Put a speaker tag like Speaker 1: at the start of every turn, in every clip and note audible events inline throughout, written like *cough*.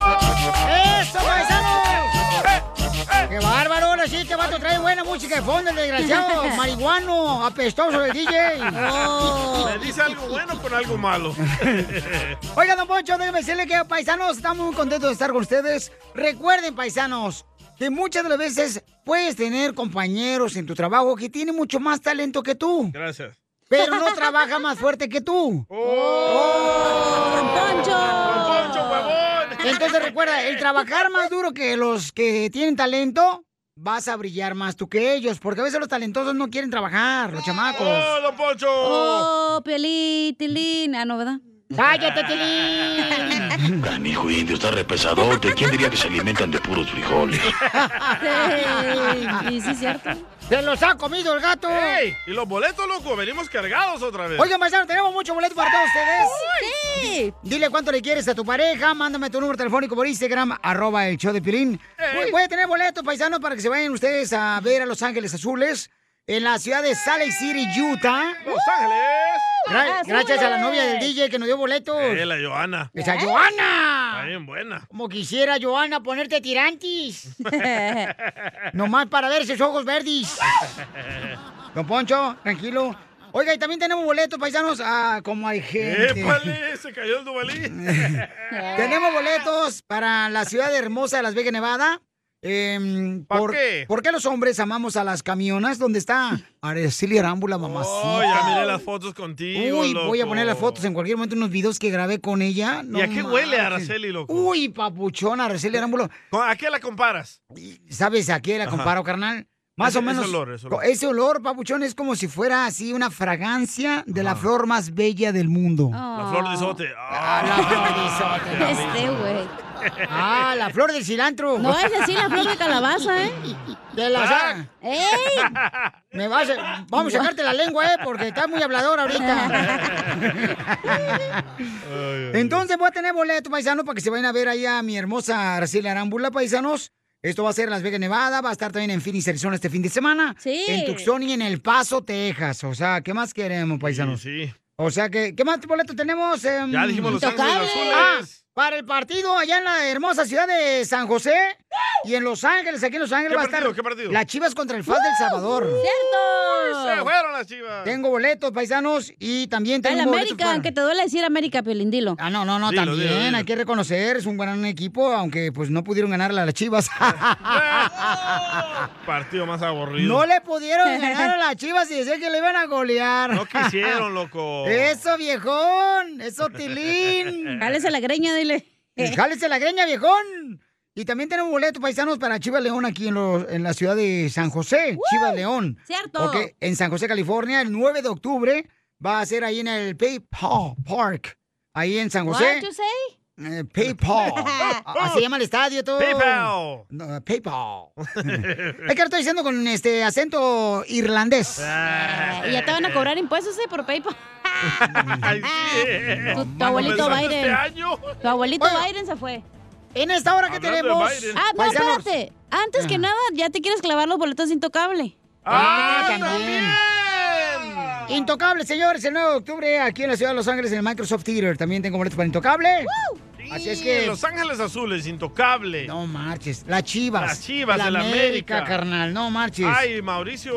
Speaker 1: ¡Eso, paisanos! ¡Qué bárbaro! Ahora sí, este vato trae buena música de fondo, el desgraciado. *laughs* Marihuano, apestoso del DJ.
Speaker 2: Me dice algo bueno con algo malo. *laughs*
Speaker 1: Oiga, don Poncho, déjeme decirle que, paisanos, estamos muy contentos de estar con ustedes. Recuerden, paisanos, que muchas de las veces puedes tener compañeros en tu trabajo que tienen mucho más talento que tú,
Speaker 2: Gracias.
Speaker 1: pero no trabaja más fuerte que tú.
Speaker 2: ¡Oh! Poncho, huevón!
Speaker 1: Entonces recuerda, el trabajar más duro que los que tienen talento, vas a brillar más tú que ellos, porque a veces los talentosos no quieren trabajar, los chamacos.
Speaker 2: ¡Oh, don Poncho!
Speaker 3: Oh, Piolín, Tilín. Ah, no, ¿verdad?
Speaker 1: ¡Cállate, Tilín! *laughs*
Speaker 4: Canijo indio, está repesadote. ¿Quién diría que se alimentan de puros frijoles? *laughs*
Speaker 3: Sí, y sí, es cierto.
Speaker 1: ¡Se los ha comido el gato!
Speaker 2: ¡Ey! ¿Y los boletos, loco? Venimos cargados otra vez.
Speaker 1: Oigan, paisano, tenemos mucho boleto para todos ustedes.
Speaker 3: Sí.
Speaker 1: Dile cuánto le quieres a tu pareja, mándame tu número telefónico por Instagram, arroba el show de Pilín. Voy, voy a tener boletos, paisanos, para que se vayan ustedes a ver a Los Ángeles Azules en la ciudad de Salt Lake City, Utah.
Speaker 2: ¡Los Ángeles!
Speaker 1: Gra- gracias a la novia del DJ que nos dio boletos.
Speaker 2: Eh, la Joana.
Speaker 1: ¡Esa Joana!
Speaker 2: Bien buena.
Speaker 1: Como quisiera, Joana, ponerte tirantis. *laughs* Nomás para ver esos ojos verdes. Don Poncho, tranquilo. Oiga, y también tenemos boletos, paisanos. Ah, como hay gente.
Speaker 2: ¡Épale! Se cayó el Duvalí. *laughs*
Speaker 1: Tenemos boletos para la ciudad hermosa de Las Vegas, Nevada. Em,
Speaker 2: ¿Pa
Speaker 1: por,
Speaker 2: qué?
Speaker 1: ¿Por qué los hombres amamos a las camionas? ¿Dónde está Araceli Arámbula, mamacita?
Speaker 2: Oh, ya miré las fotos contigo,
Speaker 1: Uy, voy a poner las fotos en cualquier momento, unos videos que grabé con ella.
Speaker 2: ¿Y a qué huele. Araceli, loco?
Speaker 1: Uy, papuchona, Araceli Arámbula.
Speaker 2: ¿Con- ¿A qué la comparas?
Speaker 1: ¿Sabes a qué la
Speaker 2: Ajá.
Speaker 1: comparo, carnal? Más
Speaker 2: Ese-
Speaker 1: o menos.
Speaker 2: ese olor, ese olor.
Speaker 1: Ese olor, papuchón, es como si fuera así una fragancia de la flor más bella del mundo.
Speaker 2: La flor de isote.
Speaker 1: Ah, la flor de isote.
Speaker 3: Este, güey.
Speaker 1: Ah, la flor del cilantro.
Speaker 3: No es así la flor de calabaza, ¿eh?
Speaker 1: De la
Speaker 2: Ah.
Speaker 3: ¡Ey!
Speaker 1: Me vas a- vamos a sacarte la lengua, eh, porque estás muy hablador ahorita. Entonces voy a tener boleto, paisano, para que se vayan a ver ahí a mi hermosa Araceli Arámbula, paisanos. Esto va a ser en Las Vegas, Nevada, va a estar también en Phoenix, Arizona este fin de semana.
Speaker 3: Sí.
Speaker 1: En Tucson y en El Paso, Texas. O sea, ¿qué más queremos, paisanos?
Speaker 2: Sí, sí.
Speaker 1: O sea, que, ¿qué más boleto tenemos? Em,
Speaker 2: Ya dijimos Los Ángeles. Azules.
Speaker 1: Ah, para el partido allá en la hermosa ciudad de San José y en Los Ángeles, aquí en Los Ángeles
Speaker 2: ¿Qué
Speaker 1: va a
Speaker 2: partido?
Speaker 1: estar
Speaker 2: ¿Qué partido?
Speaker 1: las Chivas contra el FAS del Salvador.
Speaker 3: ¡Cierto!
Speaker 2: Se fueron las chivas.
Speaker 1: Tengo boletos, paisanos, y también tengo
Speaker 3: El
Speaker 1: boletos
Speaker 3: América,
Speaker 1: para-
Speaker 3: aunque te duele decir América, Piolín, dilo.
Speaker 1: Ah, no, no, no,
Speaker 2: Dilo,
Speaker 1: también
Speaker 2: dilo, dilo.
Speaker 1: hay que reconocer, es un gran equipo, aunque pues no pudieron ganarle a las Chivas. *laughs*
Speaker 2: Partido más aburrido.
Speaker 1: no le pudieron ganar a las Chivas y decían que le iban a golear.
Speaker 2: No quisieron, loco.
Speaker 1: Eso, viejón, eso, Tilín.
Speaker 3: Jálese la greña, dile.
Speaker 1: Jálese la greña, viejón. Y también tenemos boletos paisanos para Chivas León aquí en, la ciudad de San José. Chivas León.
Speaker 3: Cierto.
Speaker 1: Ok, en San José, California, el 9 de octubre. Va a ser ahí en el PayPal Park. Ahí en San José. Eh, PayPal. *laughs* Así se llama el estadio todo.
Speaker 2: PayPal.
Speaker 1: No, PayPal. *laughs* es que lo estoy diciendo con este acento irlandés.
Speaker 2: Ah.
Speaker 3: Y ya te van a cobrar impuestos, ¿eh? Por PayPal. *laughs* Tu, tu abuelito
Speaker 2: ¿Comenzaste
Speaker 3: Biden.
Speaker 2: Este año?
Speaker 3: Tu abuelito. Biden se fue.
Speaker 1: En esta hora que tenemos.
Speaker 3: Ah, no,
Speaker 1: paisanos.
Speaker 3: espérate. Antes que
Speaker 1: Ah.
Speaker 3: nada, ya te quieres clavar los boletos de Intocable.
Speaker 2: ¡Ah,
Speaker 1: también.
Speaker 2: también!
Speaker 1: Intocable, señores, el 9 de octubre aquí en la ciudad de Los Ángeles, en el Microsoft Theater. También tengo boletos para Intocable. Así es que.
Speaker 2: Los Ángeles Azules, intocable.
Speaker 1: No marches. Las chivas.
Speaker 2: Las Chivas
Speaker 1: La
Speaker 2: de la América.
Speaker 1: carnal. No marches.
Speaker 2: Ay, Mauricio.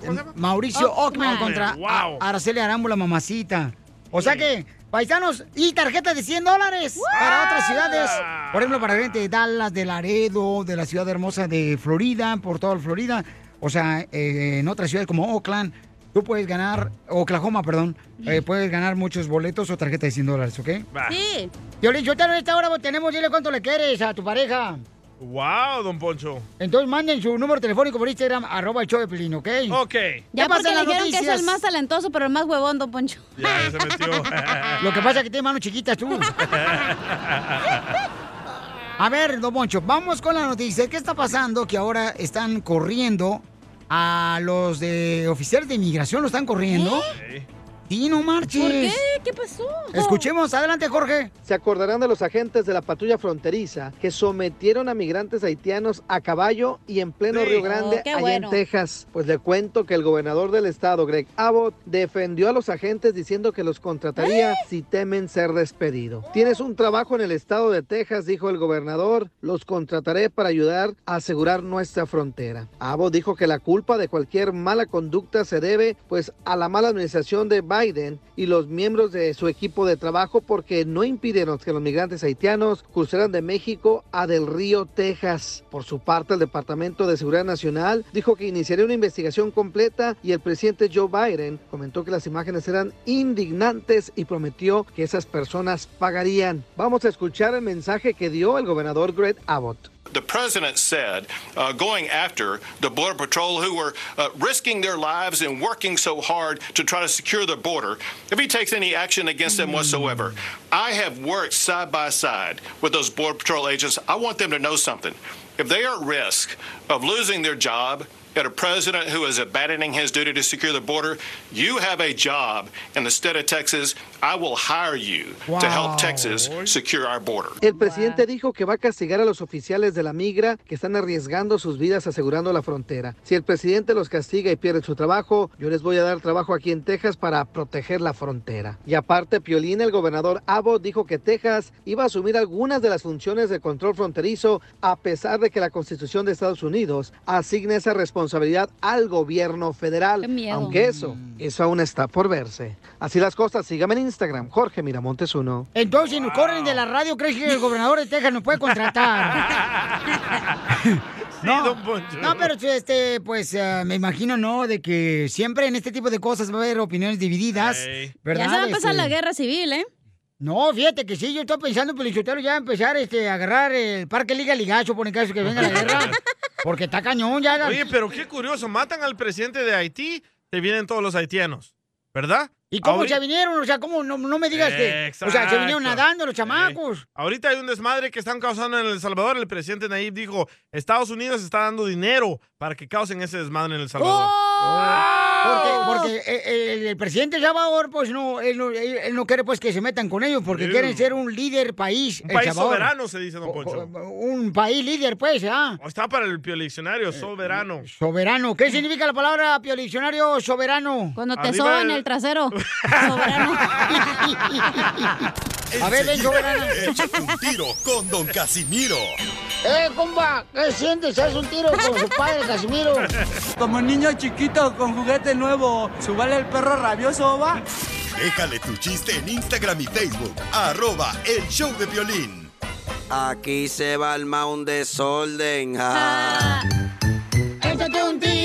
Speaker 2: ¿Cómo se llama?
Speaker 1: Mauricio
Speaker 3: Ockman.
Speaker 1: Ockman contra
Speaker 2: Wow.
Speaker 1: Araceli Arámbula, mamacita. O sea que Paisanos, y tarjetas de 100 dólares para otras ciudades. Por ejemplo, para gente de Dallas, de Laredo, de la ciudad hermosa de Florida, por toda Florida. O sea, eh, en otras ciudades como Oakland, tú puedes ganar, Oklahoma, perdón, eh, puedes ganar muchos boletos o tarjetas de 100 dólares, ¿ok?
Speaker 3: Sí.
Speaker 1: Violín, yo en esta hora tenemos, dile cuánto le quieres a tu pareja.
Speaker 2: Wow, don Poncho.
Speaker 1: Entonces manden su número telefónico por Instagram, arroba el show de Pelín, ¿ok?
Speaker 2: Ok.
Speaker 3: Ya porque le
Speaker 1: las
Speaker 3: dijeron que es
Speaker 1: noticias?
Speaker 3: el más talentoso, pero el más huevón, don Poncho.
Speaker 2: Ya se metió. *laughs*
Speaker 1: Lo que pasa es que tiene manos chiquitas tú. *laughs* A ver, don Moncho, vamos con la noticia. ¿Qué está pasando? Que ahora están corriendo a los de oficiales de inmigración, lo están corriendo. No marches.
Speaker 3: ¿Por qué? ¿Qué pasó?
Speaker 1: Escuchemos, adelante, Jorge.
Speaker 5: Se acordarán de los agentes de la patrulla fronteriza que sometieron a migrantes haitianos a caballo y en pleno
Speaker 2: Sí.
Speaker 5: Río Grande,
Speaker 3: Oh,
Speaker 5: allá
Speaker 3: bueno.
Speaker 5: en Texas. Pues le cuento que el gobernador del estado, Greg Abbott, defendió a los agentes diciendo que los contrataría si temen ser despedidos. Tienes un trabajo en el estado de Texas, dijo el gobernador. Los contrataré para ayudar a asegurar nuestra frontera. Abbott dijo que la culpa de cualquier mala conducta se debe pues a la mala administración de Biden y los miembros de su equipo de trabajo porque no impidieron que los migrantes haitianos cruzaran de México a Del Río, Texas. Por su parte, el Departamento de Seguridad Nacional dijo que iniciaría una investigación completa y el presidente Joe Biden comentó que las imágenes eran indignantes y prometió que esas personas pagarían. Vamos a escuchar el mensaje que dio el gobernador Greg Abbott.
Speaker 6: The president said, uh, going after the Border Patrol who were uh, risking their lives and working so hard to try to secure the border, if he takes any action against them whatsoever, I have worked side by side with those Border Patrol agents. I want them to know something. If they are at risk of losing their job, at a president who is abandoning his duty to secure the border, you have a job in the state of Texas. I will hire you to
Speaker 1: Wow.
Speaker 6: help Texas secure our border.
Speaker 5: El presidente dijo que va a castigar a los oficiales de la migra que están arriesgando sus vidas asegurando la frontera. Si el presidente los castiga y pierde su trabajo, yo les voy a dar trabajo aquí en Texas para proteger la frontera. Y aparte, Piolín, el gobernador Abbott, dijo que Texas iba a asumir algunas de las funciones de control fronterizo a pesar de que la Constitución de Estados Unidos asigne esa responsabilidad al gobierno federal.
Speaker 3: Qué miedo.
Speaker 5: Aunque eso, eso aún está por verse. Así las cosas, síganme en Instagram, Jorge Miramontes 1.
Speaker 1: Entonces, si nos corren de la radio, ¿crees que el gobernador de Texas nos puede contratar? *laughs* no,
Speaker 2: don Poncho.
Speaker 1: no, pero este, pues eh, me imagino, ¿no? De que siempre en este tipo de cosas va a haber opiniones divididas,
Speaker 2: Ey.
Speaker 1: ¿verdad?
Speaker 3: Ya se va a empezar
Speaker 1: Este,
Speaker 3: la guerra civil, ¿eh?
Speaker 1: No, fíjate que sí, yo estoy pensando, Pelichotero, ya empezar este, a agarrar el parque Liga Ligacho por en caso que venga la guerra. *laughs* Porque está cañón ya.
Speaker 2: Oye, pero qué curioso, matan al presidente de Haití, te vienen todos los haitianos, ¿verdad?
Speaker 1: ¿Y cómo
Speaker 2: Ahorita-
Speaker 1: se vinieron? O sea, ¿cómo? No, no me digas que... O sea, se vinieron
Speaker 2: Exacto.
Speaker 1: nadando los chamacos.
Speaker 2: Ahorita hay un desmadre que están causando en El Salvador. El presidente Nayib dijo, Estados Unidos está dando dinero para que causen ese desmadre en El Salvador.
Speaker 1: Porque, porque eh, el, el presidente de Salvador, pues no él, no, él- no quiere pues que se metan con ellos, porque
Speaker 2: Sí.
Speaker 1: quieren ser un líder país.
Speaker 2: Un
Speaker 1: El
Speaker 2: país
Speaker 1: Salvador.
Speaker 2: soberano, se dice, don Poncho.
Speaker 1: Un país líder, pues, ¿ah?
Speaker 2: Está para el
Speaker 1: Eh,
Speaker 2: diccionario, soberano.
Speaker 1: Soberano. ¿Qué *clears throat* significa la palabra diccionario soberano?
Speaker 3: Cuando te
Speaker 2: Arriba
Speaker 3: soban
Speaker 2: el-
Speaker 3: el trasero. *laughs* Soberano.
Speaker 1: A ver, ven.
Speaker 7: Échate un tiro con Don Casimiro.
Speaker 1: ¡Eh, compa! ¿Qué sientes? ¿Haz un tiro con su padre, Casimiro?
Speaker 8: Como niño chiquito con juguete nuevo, ¿subale el perro rabioso, va?
Speaker 7: Déjale tu chiste en Instagram y Facebook. Arroba el show de violín.
Speaker 9: Aquí se va el un desorden.
Speaker 3: Ah.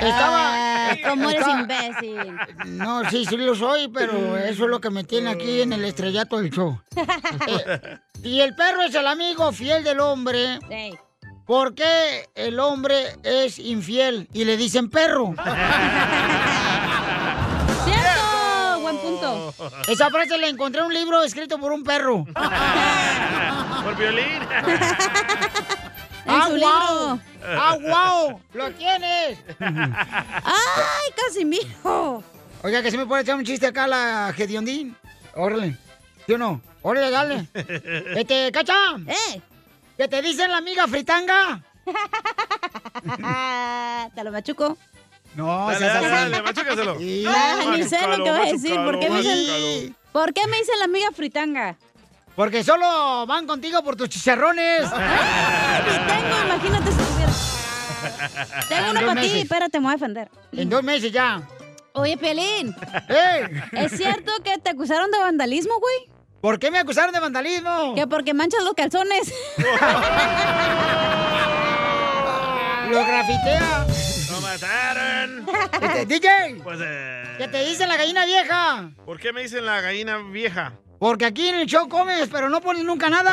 Speaker 1: Estaba.
Speaker 3: Ah, ¿Cómo eres
Speaker 1: estaba-
Speaker 3: imbécil?
Speaker 1: No, sí, sí lo soy, pero eso es lo que me tiene aquí en el estrellato del show. *laughs* Eh, y el perro es el amigo fiel del hombre. ¿Por qué el hombre es infiel y le dicen perro? *laughs*
Speaker 3: ¡Cierto! Buen punto.
Speaker 1: Esa frase la encontré en un libro escrito por un perro. *laughs*
Speaker 2: Por violín.
Speaker 1: ¡Ah,
Speaker 3: libro.
Speaker 1: ¡Ah, wow! ¡Lo tienes!
Speaker 3: ¡Ay, Casimiro!
Speaker 1: Oiga, que se me puede echar un chiste acá la Gediondín. Órale. ¿Sí o no? Órale, dale. *laughs* Este, cacha.
Speaker 3: ¡Eh!
Speaker 1: ¿Qué te dicen la amiga fritanga? *laughs*
Speaker 3: Te lo machuco.
Speaker 1: No,
Speaker 2: Dale, dale, dale, machúcaselo.
Speaker 3: Ah, ni sé lo que voy a decir. ¿Por qué, me dicen, ¿Por qué me dicen la amiga fritanga?
Speaker 1: Porque solo van contigo por tus chicharrones.
Speaker 3: Ni tengo, imagínate si tuviera. Tengo
Speaker 1: En
Speaker 3: uno para ti, espérate, me voy a defender.
Speaker 1: En dos meses ya.
Speaker 3: Oye, Pielín.
Speaker 1: ¡Ey!
Speaker 3: ¿Es cierto que te acusaron de vandalismo, güey?
Speaker 1: ¿Por qué me acusaron de vandalismo?
Speaker 3: Que porque manchas los calzones. *laughs*
Speaker 1: Lo grafitea.
Speaker 2: ¡Lo mataron!
Speaker 1: Este, DJ,
Speaker 2: Pues, eh,
Speaker 1: ¿qué te dicen la gallina vieja?
Speaker 2: ¿Por qué me dicen la gallina vieja?
Speaker 1: Porque aquí en el show comes, pero no pones nunca nada.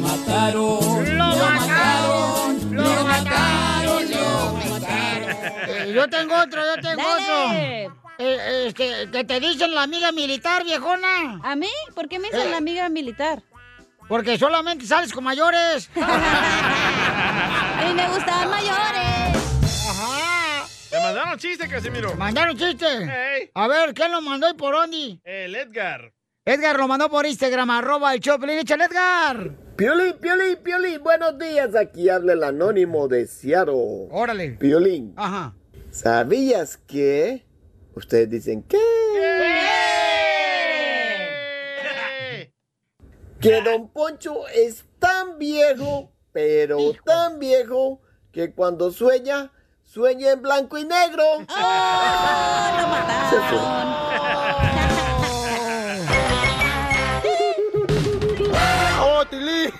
Speaker 10: mataron,
Speaker 1: ¡Lo mataron! ¡Lo mataron! ¡Lo mataron! Eh, yo tengo otro, yo tengo
Speaker 3: Dale.
Speaker 1: otro. Eh, este, que te dicen la amiga militar, viejona.
Speaker 3: ¿A mí? ¿Por qué me dicen
Speaker 1: Eh.
Speaker 3: la amiga militar?
Speaker 1: Porque solamente sales con mayores. *laughs*
Speaker 3: A mí me gustaban mayores.
Speaker 2: Mandaron chiste, Casimiro.
Speaker 1: ¿Mandaron chiste? A ver, ¿quién lo mandó y por dónde?
Speaker 2: El Edgar.
Speaker 1: Edgar lo mandó por Instagram, arroba el Choplin. ¡Échale, Edgar!
Speaker 11: Piolín, Piolín, Piolín, buenos días. Aquí habla el anónimo de Seattle.
Speaker 1: Órale.
Speaker 11: Piolín,
Speaker 1: Ajá.
Speaker 11: ¿sabías que? Ustedes dicen que. Que Don Poncho es tan viejo, pero tan viejo, que cuando sueña, sueña en blanco y negro.
Speaker 3: ¡Oh! Lo
Speaker 11: Se fue. ¡Oh, Tilín!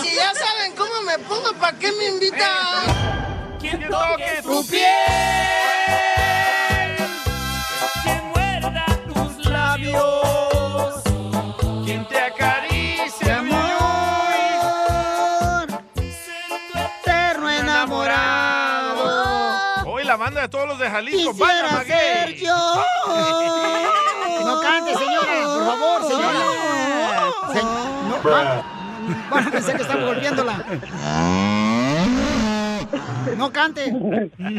Speaker 10: Si ya saben cómo me pongo, ¿para qué me invitan?
Speaker 2: ¿Quién toque tu
Speaker 10: piel?
Speaker 2: Todos los de Jalisco.
Speaker 1: Quisiera
Speaker 2: ¡Vaya,
Speaker 1: ser yo. *laughs* No cante, señora, por favor, señora. Se- no, van, van a pensar que estamos golpeándola. *laughs* No cante.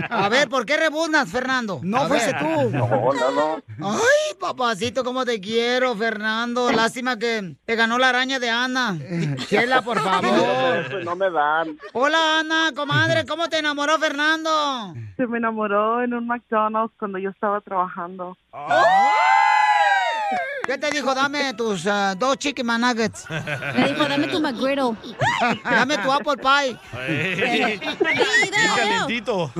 Speaker 1: A ver, ¿por qué rebuznas, Fernando? No
Speaker 12: A
Speaker 1: fuiste
Speaker 12: ver.
Speaker 1: tú.
Speaker 12: No, no, no.
Speaker 1: Ay, papacito, cómo te quiero, Fernando. Lástima que te ganó la araña de Ana. Chela, por *laughs* favor.
Speaker 12: Pues no me dan.
Speaker 1: Hola, Ana, comadre, ¿cómo te enamoró Fernando?
Speaker 13: Se me enamoró en un McDonald's cuando yo estaba trabajando.
Speaker 1: ¿Qué te dijo? Dame tus ah, dos chicken nuggets.
Speaker 3: Me dijo, dame tu McGriddle. *laughs*
Speaker 1: Dame tu apple pie.
Speaker 2: Ey, bien calientito.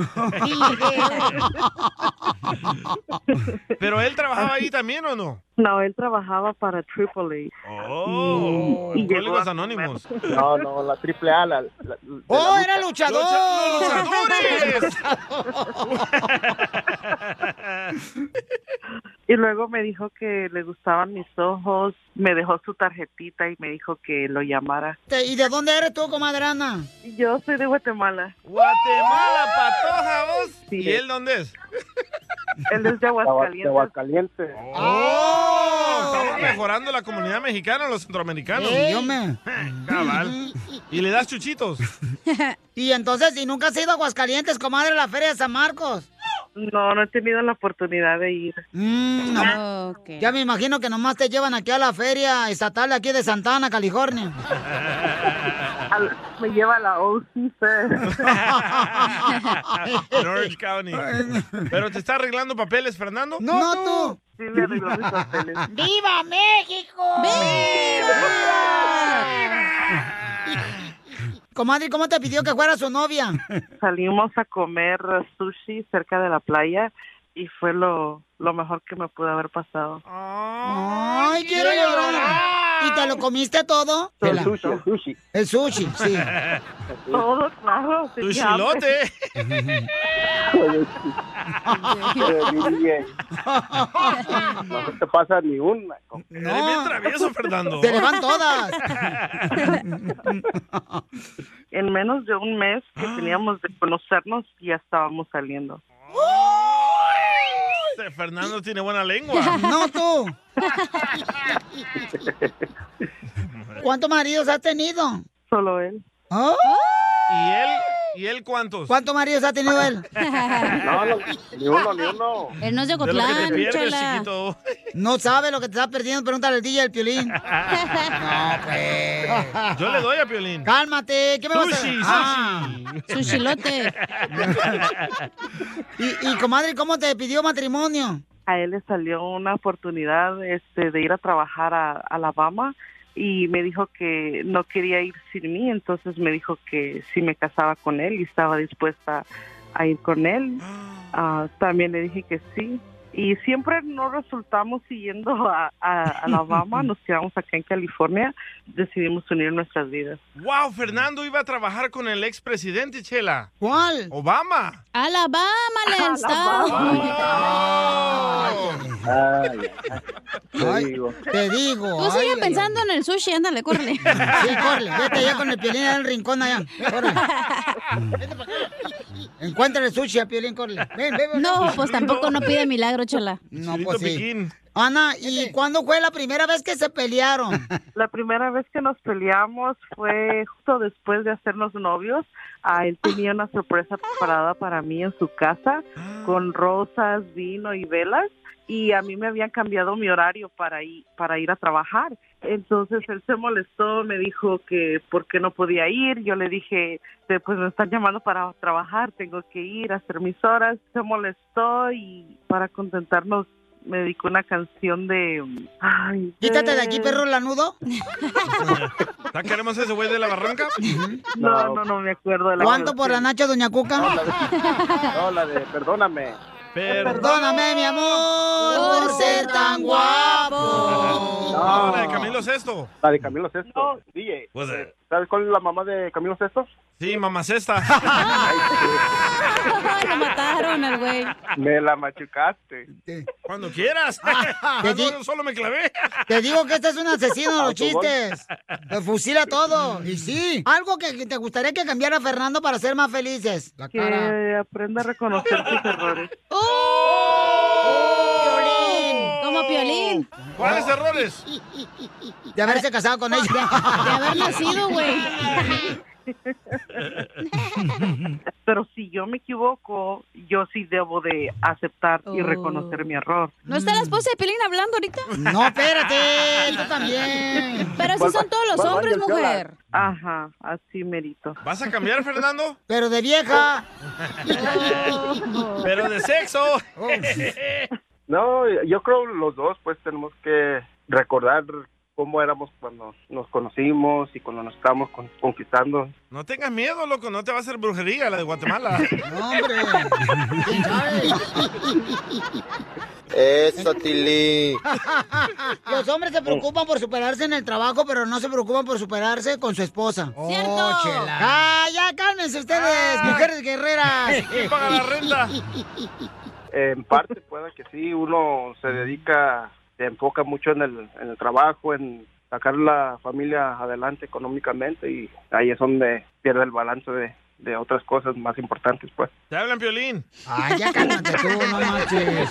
Speaker 2: ¿Pero él trabajaba ahí también o no?
Speaker 13: No, él trabajaba para Triple
Speaker 2: Oh,
Speaker 13: Y
Speaker 2: Alcohólicos Anónimos.
Speaker 12: No, no, la triple A. La, la- de la
Speaker 1: ¡Oh, era luchador! *laughs* *laughs*
Speaker 13: Y luego me dijo que le gustaban mis ojos, me dejó su tarjetita y me dijo que lo llamara.
Speaker 1: ¿Y de dónde eres tú, comadre Ana?
Speaker 13: Yo soy de Guatemala.
Speaker 2: Guatemala, patoja, vos.
Speaker 13: Sí.
Speaker 2: ¿Y él dónde es?
Speaker 13: Él es de
Speaker 12: De
Speaker 13: Aguascalientes.
Speaker 12: Aguascalientes.
Speaker 2: Oh, estamos mejorando la comunidad mexicana, los centroamericanos.
Speaker 1: Ey. Yo me- *laughs*
Speaker 2: Cabal. ¿Y le das chuchitos? *laughs*
Speaker 1: Y entonces, si nunca has ido a Aguascalientes, comadre, a la Feria de San Marcos.
Speaker 13: No, no he tenido la oportunidad de ir.
Speaker 1: Mm, no. Ya me imagino que nomás te llevan aquí a la feria estatal de aquí de Santana, California.
Speaker 13: Al- me lleva a la OC Fest.
Speaker 2: En Orange County. ¿Pero te está arreglando papeles, Fernando?
Speaker 1: No, tú.
Speaker 13: Sí, le arregló mis papeles.
Speaker 1: ¡Viva México! *laughs* Comadre, ¿cómo te pidió que fuera su novia? *laughs*
Speaker 13: Salimos a comer sushi cerca de la playa y fue lo, lo mejor que me pudo haber pasado.
Speaker 1: ¡Ay, quiero llorar! ¿Y te lo comiste todo?
Speaker 12: El sushi, el sushi.
Speaker 1: El sushi, sí. *laughs*
Speaker 13: Todo, claro.
Speaker 2: Chilote.
Speaker 12: No se te pasa ni una.
Speaker 2: Eres bien travieso, Fernando.
Speaker 1: Se le van todas.
Speaker 13: En menos de un mes que teníamos de conocernos, ya estábamos saliendo.
Speaker 2: Este Fernando tiene buena lengua. *laughs*
Speaker 1: No tú. *laughs* ¿Cuántos maridos has tenido?
Speaker 13: Solo él.
Speaker 1: ¿Oh?
Speaker 2: ¿Y él ¿Y él cuántos?
Speaker 1: ¿Cuántos maridos ha tenido él? *laughs*
Speaker 12: No, no, ni uno, ni uno.
Speaker 3: Él no es de Ocotlán, chela.
Speaker 1: No sabe lo que te está perdiendo, pregúntale al DJ del Piolín. No, pues.
Speaker 2: Yo le doy a Piolín.
Speaker 1: Cálmate, ¿qué me vas a
Speaker 2: Sushi,
Speaker 1: Ah. *laughs*
Speaker 3: Sushilote.
Speaker 1: y, y, comadre, ¿cómo te pidió matrimonio?
Speaker 13: a él le salió una oportunidad este, de ir a trabajar a, a Alabama y me dijo que no quería ir sin mí, entonces me dijo que si me casaba con él y estaba dispuesta a ir con él. Ah, también le dije que sí. Y siempre no resultamos siguiendo a, a Alabama, *laughs* nos quedamos acá en California, decidimos unir nuestras vidas.
Speaker 2: Wow, Fernando iba a trabajar con el expresidente, Chela.
Speaker 1: ¿Cuál?
Speaker 2: Obama.
Speaker 3: Alabama, Lens. *laughs*
Speaker 12: Ay, te digo.
Speaker 1: Te digo.
Speaker 3: Tú
Speaker 1: ay,
Speaker 3: sigue
Speaker 1: ay,
Speaker 3: pensando en el sushi, ándale, córrele.
Speaker 1: Sí, corre, vete allá con el Piolín el rincón allá. Corre. *laughs* Encuentra el sushi a Piolín, corre. Ven, ven, ven.
Speaker 3: No, pues tampoco no pide milagro, chala.
Speaker 1: No,
Speaker 2: Chilito
Speaker 1: pues sí. Ana, ¿y cuándo fue la primera vez que se pelearon? *laughs*
Speaker 13: La primera vez que nos peleamos fue justo después de hacernos novios. Ah, él tenía una sorpresa preparada para mí en su casa con rosas, vino y velas. Y a mí me habían cambiado mi horario para ir, para ir a trabajar. Entonces él se molestó, me dijo que por qué no podía ir. Yo le dije, "Eh, pues me están llamando para trabajar, tengo que ir a hacer mis horas. Se molestó y para contentarnos me dedicó una canción de... Ay,
Speaker 1: Quítate de aquí, perro lanudo. *laughs*
Speaker 2: ¿Ya queremos ese güey de la barranca?
Speaker 13: No, no, no me acuerdo de la
Speaker 1: ¿Cuánto por la Nacha, doña Cuca?
Speaker 12: No, la de perdóname.
Speaker 1: Perdóname, mi amor, por ser tan guapo. *laughs*
Speaker 2: No, la de Camilo Sesto.
Speaker 12: La de Camilo Sesto. DJ,
Speaker 2: Pues, eh,
Speaker 12: ¿sabes cuál es la mamá de Camilo Sesto?
Speaker 2: Sí, mamá Cesta. *laughs* *laughs*
Speaker 3: Lo mataron al güey.
Speaker 12: Me la machucaste.
Speaker 2: Cuando quieras. *laughs*
Speaker 1: Te di-
Speaker 2: No, solo me clavé.
Speaker 1: Te digo que este es un asesino de los chistes. Te fusila todo. Y sí. Algo que que te gustaría que cambiara Fernando para ser más felices. La cara.
Speaker 13: Que aprenda a reconocer sus errores.
Speaker 1: Piolín.
Speaker 2: ¿Cuáles errores?
Speaker 1: De haberse casado con ella. *laughs*
Speaker 3: De haber nacido, güey.
Speaker 13: Pero si yo me equivoco, yo sí debo de aceptar y
Speaker 3: Oh.
Speaker 13: reconocer mi error.
Speaker 3: ¿No está la esposa de Piolín hablando ahorita?
Speaker 1: No, espérate. Tú también.
Speaker 3: Pero así son todos los
Speaker 12: ¿Cuál
Speaker 3: hombres, mujer.
Speaker 13: Ajá, así merito.
Speaker 2: ¿Vas a cambiar, Fernando?
Speaker 1: Pero de vieja.
Speaker 2: Pero de sexo.
Speaker 12: No, yo creo los dos pues tenemos que recordar cómo éramos cuando nos conocimos y cuando nos estábamos con- conquistando.
Speaker 2: No tengas miedo, loco. No te va a hacer brujería la de Guatemala. *laughs*
Speaker 1: No, hombre. *laughs*
Speaker 11: Eso, Tilly.
Speaker 1: Los hombres se preocupan por superarse en el trabajo, pero no se preocupan por superarse con su esposa.
Speaker 3: ¡Cierto!
Speaker 1: Oh, chela. Ah, ya cálmense ustedes, mujeres guerreras.
Speaker 2: ¿Quién *laughs* paga la renta?
Speaker 12: En parte *laughs* puede que sí, uno se dedica, se enfoca mucho en el, en el trabajo, en sacar la familia adelante económicamente y ahí es donde pierde el balance de, de otras cosas más importantes pues.
Speaker 2: Te hablan, Piolín.
Speaker 1: Ay, ya cálmate tú, no *laughs* marches.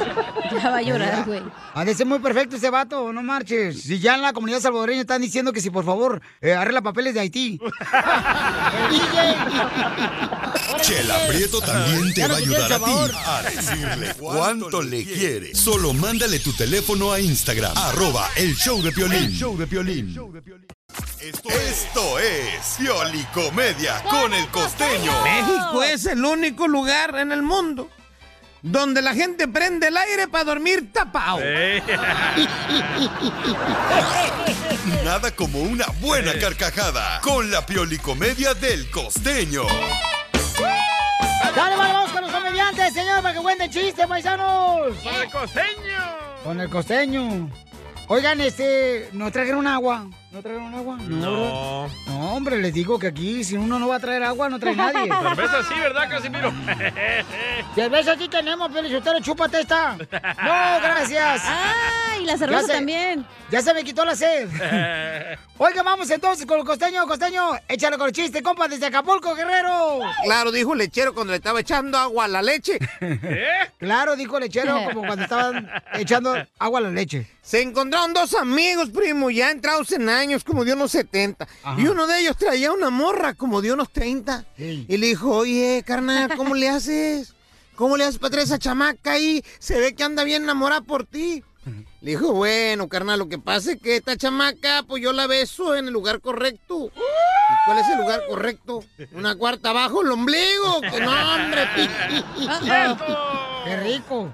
Speaker 3: Ya va a llorar, güey.
Speaker 1: Ha de ser muy perfecto ese vato, no marches. Si ya en la comunidad salvadoreña están diciendo que si por favor eh, arregla papeles de Haití. *laughs* *laughs*
Speaker 7: Chela Prieto también te va a ayudar a ti a decirle cuánto le quiere. Solo mándale tu teléfono a Instagram, arroba el show de Piolín. El show de Piolín. Esto es Piolicomedia con el costeño.
Speaker 14: México es el único lugar en el mundo donde la gente prende el aire para dormir tapado. *laughs*
Speaker 7: Nada como una buena carcajada con la Piolicomedia del costeño.
Speaker 1: Dale, vale, vamos con los comediantes, señor, para que cuenten chistes, paisanos.
Speaker 2: ¡Con el costeño!
Speaker 1: Con el costeño. Oigan, este, ¿nos trajeron agua? ¿No trajeron agua?
Speaker 2: No.
Speaker 1: No, hombre, les digo que aquí si uno no va a traer agua, no trae nadie. *laughs*
Speaker 2: Cerveza sí, ¿verdad, Casimiro? *laughs*
Speaker 1: Cerveza sí tenemos, Felicitero, chúpate esta. No, gracias.
Speaker 3: Ay, la cerveza
Speaker 1: Ya se-
Speaker 3: también.
Speaker 1: Ya se me quitó la sed. *laughs* Oiga, vamos entonces con el costeño, costeño. Échale con el chiste, compa, desde Acapulco, Guerrero.
Speaker 14: Claro, dijo el lechero cuando le estaba echando agua a la leche.
Speaker 1: Claro, dijo el lechero, como cuando estaban echando agua a la leche.
Speaker 14: Se encontraron dos amigos, primo, ya entrados en años, como de unos 70. Y uno de ellos traía una morra, como de unos 30. Y le dijo, oye, carnal, ¿cómo le haces? ¿Cómo le haces para traer esa chamaca ahí? Se ve que anda bien enamorada por ti. Le dijo, bueno, carnal, lo que pasa es que esta chamaca, pues yo la beso en el lugar correcto. ¿Y cuál es el lugar correcto? Una cuarta abajo el ombligo. Que no, hombre. *laughs* *laughs*
Speaker 1: ¡Qué rico!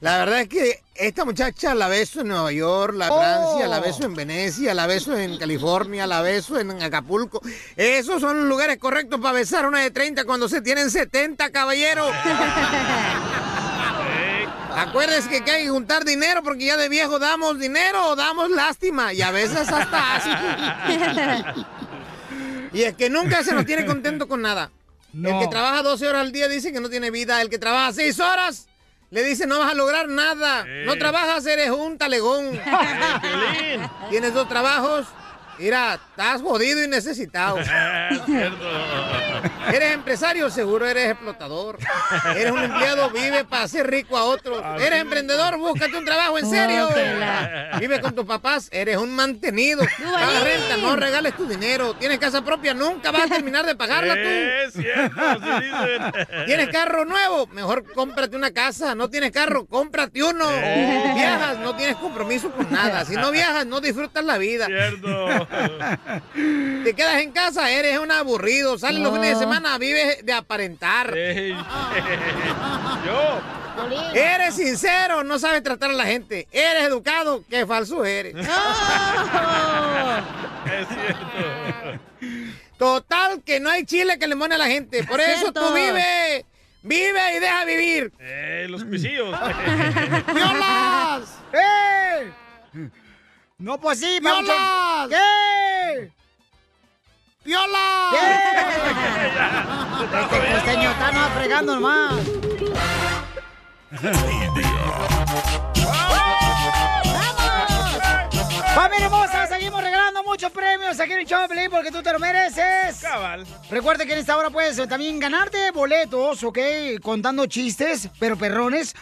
Speaker 14: La verdad es que esta muchacha la beso en Nueva York, la
Speaker 1: Oh.
Speaker 14: Francia, la beso en Venecia, la beso en California, la beso en Acapulco. Esos son los lugares correctos para besar a una de 30 cuando se tienen 70, caballero. *laughs* *laughs* Acuérdense que, que hay que juntar dinero porque ya de viejo damos dinero o damos lástima y a veces hasta asco. Y es que nunca se nos tiene contento con nada. El que trabaja 12 horas al día dice que no tiene vida. El que trabaja 6 horas le dice no vas a lograr nada. No trabajas, eres un talegón. *laughs* Tienes dos trabajos. Mira, estás jodido y necesitado. *laughs* Eres empresario, seguro eres explotador. Eres un empleado, vive para hacer rico a otros. Eres emprendedor, búscate un trabajo en serio. Vive con tus papás, eres un mantenido. Paga renta, no regales tu dinero. Tienes casa propia, nunca vas a terminar de pagarla tú.
Speaker 2: Es cierto, sí dicen.
Speaker 14: ¿Tienes carro nuevo? Mejor cómprate una casa. ¿No tienes carro? Cómprate uno.
Speaker 2: Eh.
Speaker 14: Viajas, no tienes compromiso con nada. Si no viajas, no disfrutas la vida.
Speaker 2: Cierto.
Speaker 14: Te quedas en casa, eres un aburrido. Sales los fines de semana, vives de aparentar. *laughs*
Speaker 2: Yo.
Speaker 14: Eres sincero, no sabes tratar a la gente. Eres educado, qué falso eres. *laughs* *laughs*
Speaker 2: Es cierto.
Speaker 14: Total, que no hay chile que le mone a la gente. Por eso
Speaker 3: Cierto.
Speaker 14: tú vive. Vive y deja vivir.
Speaker 2: Eh, los pisillos.
Speaker 14: ¡Violas!
Speaker 1: ¡Eh! No, pues sí,
Speaker 14: ¡Violas!
Speaker 1: papuchón.
Speaker 14: ¡Violas!
Speaker 1: Este costeño está no fregando nomás. ¡Familia hermosa! Seguimos regalando muchos premios aquí en el show porque tú te lo mereces.
Speaker 2: Cabal.
Speaker 1: Recuerda que en esta hora puedes también ganarte boletos, ¿ok? Contando chistes, pero perrones.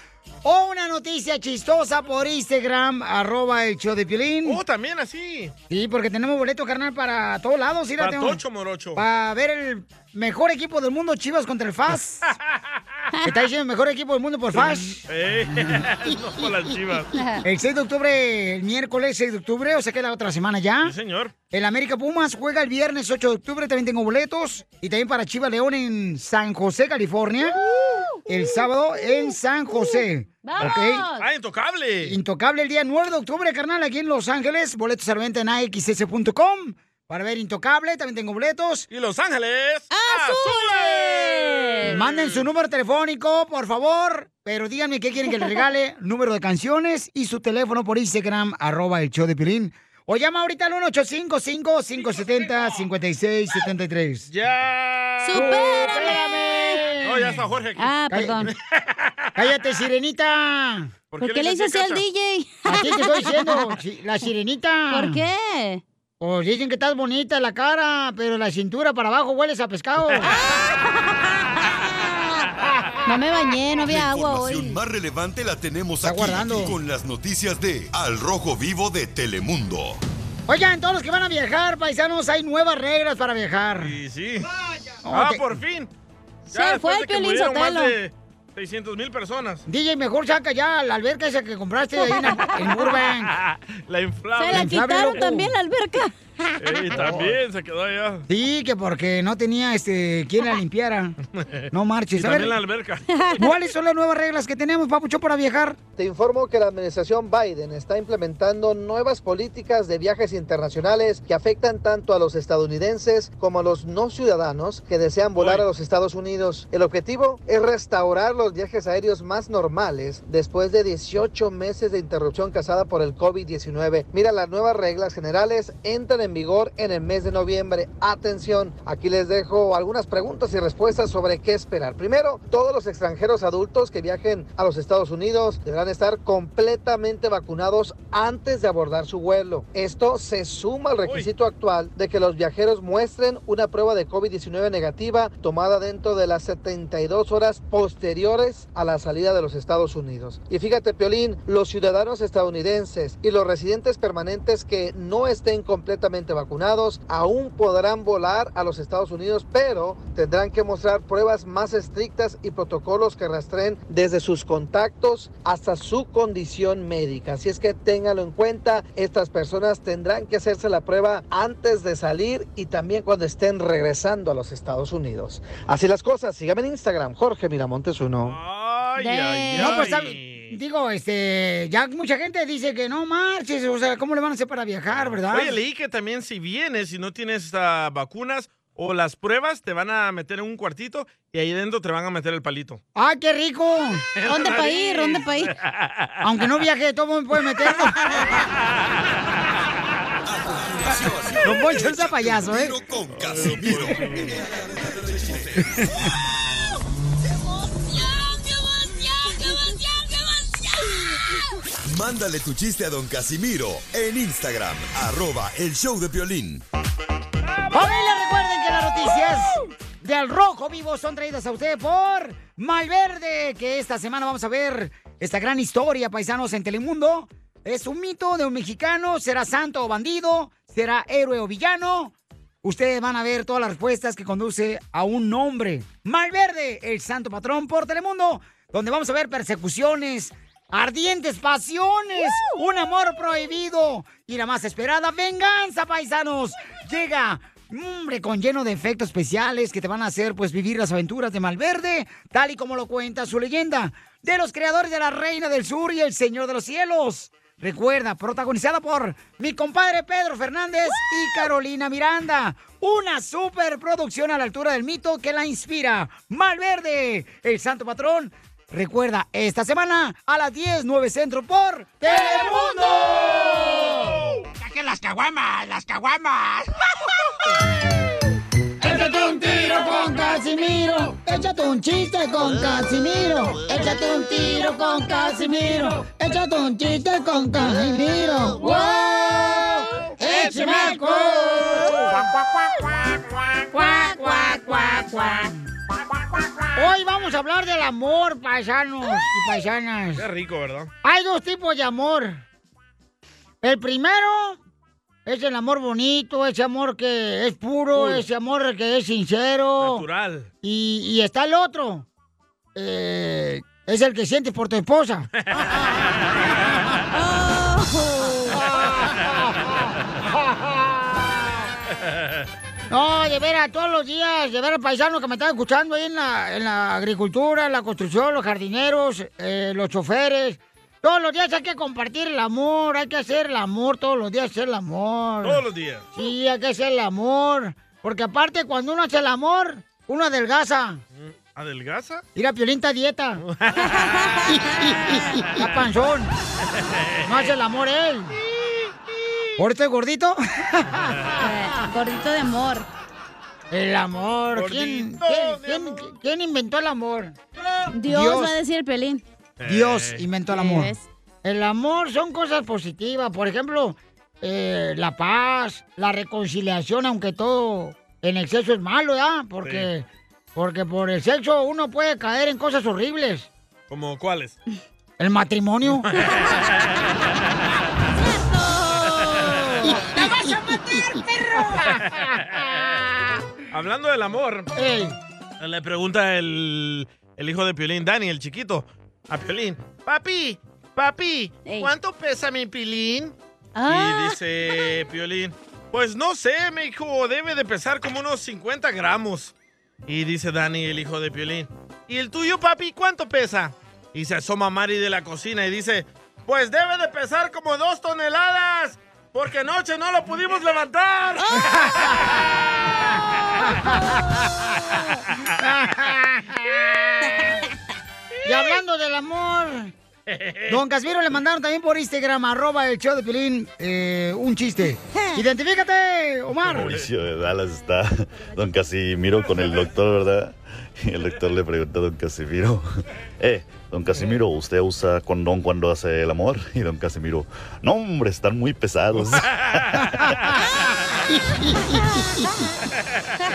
Speaker 1: O una noticia chistosa por Instagram, arroba el show de Piolín.
Speaker 2: Oh, también así.
Speaker 1: Sí, porque tenemos boletos, carnal, para todos lados. Sí,
Speaker 2: Para Tocho Morocho.
Speaker 1: Para ver el mejor equipo del mundo, Chivas contra el FAS. *laughs* Está diciendo el mejor equipo del mundo por FAS.
Speaker 2: Eh, *laughs* no por las chivas.
Speaker 1: El 6 de octubre, el miércoles 6 de octubre, o sea que la otra semana ya.
Speaker 2: Sí, señor.
Speaker 1: El América Pumas juega el viernes 8 de octubre, también tengo boletos. Y también para Chivas León en San José, California. El sábado en San José.
Speaker 3: ¡Vamos!
Speaker 1: ¿Ok?
Speaker 2: Ah, intocable.
Speaker 1: Intocable el día 9 de octubre, carnal, aquí en Los Ángeles. Boletos a la venta en AXS.com para ver Intocable. También tengo boletos.
Speaker 2: Y Los Ángeles.
Speaker 3: ¡Azules!
Speaker 1: Manden su número telefónico, por favor. Pero díganme qué quieren que les regale. *laughs* número de canciones y su teléfono por Instagram, arroba el show de Piolín. O llama ahorita al 1-855-570-5673.
Speaker 2: Ya.
Speaker 3: ¡Supérame!
Speaker 2: No, ya está Jorge aquí.
Speaker 3: Ah, perdón. *laughs*
Speaker 1: Cállate, sirenita.
Speaker 3: ¿Por qué le dices así al DJ?
Speaker 1: A ti te estoy diciendo, *laughs* la sirenita.
Speaker 3: ¿Por qué?
Speaker 1: Pues dicen que estás bonita la cara, pero la cintura para abajo hueles a pescado. *laughs*
Speaker 3: No me bañé, no
Speaker 7: La
Speaker 3: había agua
Speaker 7: información
Speaker 3: hoy.
Speaker 7: más relevante la tenemos
Speaker 1: Está
Speaker 7: aquí,
Speaker 1: guardando.
Speaker 7: con las noticias de Al Rojo Vivo de Telemundo.
Speaker 1: Oigan, todos los que van a viajar, paisanos, hay nuevas reglas para viajar.
Speaker 2: Sí.
Speaker 1: No,
Speaker 2: Ah,
Speaker 1: te-
Speaker 2: por fin.
Speaker 3: Se fue el Piolín Sotelo.
Speaker 2: de 600 mil personas.
Speaker 1: DJ, mejor saca ya la alberca esa que compraste ahí en, en Burbank. *laughs*
Speaker 2: La
Speaker 3: Se la
Speaker 1: inflable,
Speaker 3: quitaron
Speaker 1: loco.
Speaker 3: también la alberca.
Speaker 2: Ey, *laughs* también se quedó allá.
Speaker 1: Sí, que porque no tenía este quien la *laughs* limpiara. No
Speaker 2: Y
Speaker 1: marches. Ver,
Speaker 2: también la alberca. *laughs*
Speaker 1: ¿cuáles son las nuevas reglas que tenemos, papucho, para viajar?
Speaker 5: Te informo que la administración Biden está implementando nuevas políticas de viajes internacionales que afectan tanto a los estadounidenses como a los no ciudadanos que desean volar
Speaker 2: Uy.
Speaker 5: a los Estados Unidos. El objetivo es restaurar los viajes aéreos más normales después de 18 meses de interrupción causada por el COVID-19. Mira, las nuevas reglas generales entran en vigor en el mes de noviembre. Atención, aquí les dejo algunas preguntas y respuestas sobre qué esperar. Primero, todos los extranjeros adultos que viajen a los Estados Unidos deberán estar completamente vacunados antes de abordar su vuelo. Esto se suma al requisito actual de que los viajeros muestren una prueba de COVID-19 negativa tomada dentro de las 72 horas posteriores a la salida de los Estados Unidos. Y fíjate, Piolín, los ciudadanos estadounidenses y los residentes permanentes que no estén completamente vacunados aún podrán volar a los Estados Unidos, pero tendrán que mostrar pruebas más estrictas y protocolos que rastreen desde sus contactos hasta su condición médica. Así es que téngalo en cuenta, estas personas tendrán que hacerse la prueba antes de salir y también cuando estén regresando a los Estados Unidos. Así las cosas, síganme en Instagram, Jorge Miramontes uno.
Speaker 2: Ay, ay,
Speaker 1: No, pues,
Speaker 2: ay.
Speaker 1: Digo, este, ya mucha gente dice que no marches, o sea, ¿cómo le van a hacer para viajar, verdad?
Speaker 2: Oye, leí que también si vienes y no tienes ah, vacunas o las pruebas, te van a meter en un cuartito y ahí dentro te van a meter el palito.
Speaker 1: ¡Ay, qué rico! *laughs*
Speaker 3: ¿Dónde pa' ir? ¿Dónde pa' ir?
Speaker 1: Aunque no viaje, todo me puede meterlo. *laughs* Don Poncho es payaso, ¿eh?
Speaker 7: Con Casimiro. *laughs* Mándale tu chiste a don Casimiro en Instagram, arroba el show de violín.
Speaker 1: Recuerden que las noticias de Al Rojo Vivo son traídas a ustedes por Malverde, que esta semana vamos a ver esta gran historia, paisanos, en Telemundo. Es un mito de un mexicano, será santo o bandido, será héroe o villano. Ustedes van a ver todas las respuestas que conduce a un nombre. Malverde, el santo patrón por Telemundo, donde vamos a ver persecuciones, ardientes pasiones, un amor prohibido y la más esperada venganza, paisanos. Llega, hombre, con lleno de efectos especiales que te van a hacer pues vivir las aventuras de Malverde, tal y como lo cuenta su leyenda, de los creadores de la Reina del Sur y el Señor de los Cielos. Recuerda, protagonizada por mi compadre Pedro Fernández y Carolina Miranda. Una superproducción a la altura del mito que la inspira. Malverde, el santo patrón. Recuerda, esta semana a las 10, 9 centro por Telemundo.
Speaker 10: ¡Saquen las caguamas! ¡Las caguamas! *laughs*
Speaker 1: Échate un tiro con Casimiro. Échate un chiste con Casimiro. Échate un tiro con Casimiro. Échate un chiste con Casimiro. ¡Wow! ¡Échame alcohol! Hoy vamos a hablar del amor, paisanos y paisanas.
Speaker 2: Qué rico, ¿verdad?
Speaker 1: Hay dos tipos de amor. El primero es el amor bonito, ese amor que es puro,
Speaker 2: Uy.
Speaker 1: ese amor que es sincero.
Speaker 2: Natural.
Speaker 1: Y, y está el otro. Eh, es el que sientes por tu esposa. *laughs* No, de veras, todos los días, de veras, paisanos que me están escuchando ahí en la, en la agricultura, en la construcción, los jardineros, eh, los choferes. Todos los días hay que compartir el amor, hay que hacer el amor, todos los días hacer el amor.
Speaker 2: Todos los días.
Speaker 1: Sí, hay que hacer el amor. Porque aparte, cuando uno hace el amor, uno adelgaza.
Speaker 2: ¿Adelgaza?
Speaker 1: Ir a Piolín a dieta. *laughs* *laughs* Está panzón. No hace el amor él. ¿Por este gordito? *laughs*
Speaker 3: Gordito de amor.
Speaker 1: El amor. ¿Quién,
Speaker 3: Gordito
Speaker 1: quién- quién- quién inventó el amor?
Speaker 3: Dios, va a decir el pelín.
Speaker 1: Dios inventó el amor.
Speaker 3: ¿Ves?
Speaker 1: El amor son cosas positivas. Por ejemplo, eh, la paz, la reconciliación, aunque todo en exceso es malo, ¿ya? Porque, porque por el sexo uno puede caer en cosas horribles.
Speaker 2: ¿Como cuáles?
Speaker 1: El matrimonio. *laughs* *laughs*
Speaker 2: Hablando del amor, le pregunta el, el hijo de Piolín, Dani, el chiquito, a Piolín, papi, papi, ¿cuánto pesa mi pilín?
Speaker 3: Ah.
Speaker 2: Y dice Piolín, pues no sé, mi hijo, debe de pesar como unos 50 gramos. Y dice Dani, el hijo de Piolín, ¿y el tuyo, papi, cuánto pesa? Y se asoma Mari de la cocina y dice, pues debe de pesar como dos toneladas, porque anoche no lo pudimos levantar. *laughs*
Speaker 1: Y hablando del amor, Don Casimiro le mandaron también por Instagram, arroba el show de Pilín, un chiste. *laughs* Identifícate, Omar.
Speaker 15: Mauricio de Dallas está don Casimiro con el doctor, ¿verdad? Y el doctor le pregunta a don Casimiro, *laughs* eh, don Casimiro, ¿usted usa condón cuando hace el amor? Y don Casimiro, no, hombre, están muy pesados. *laughs*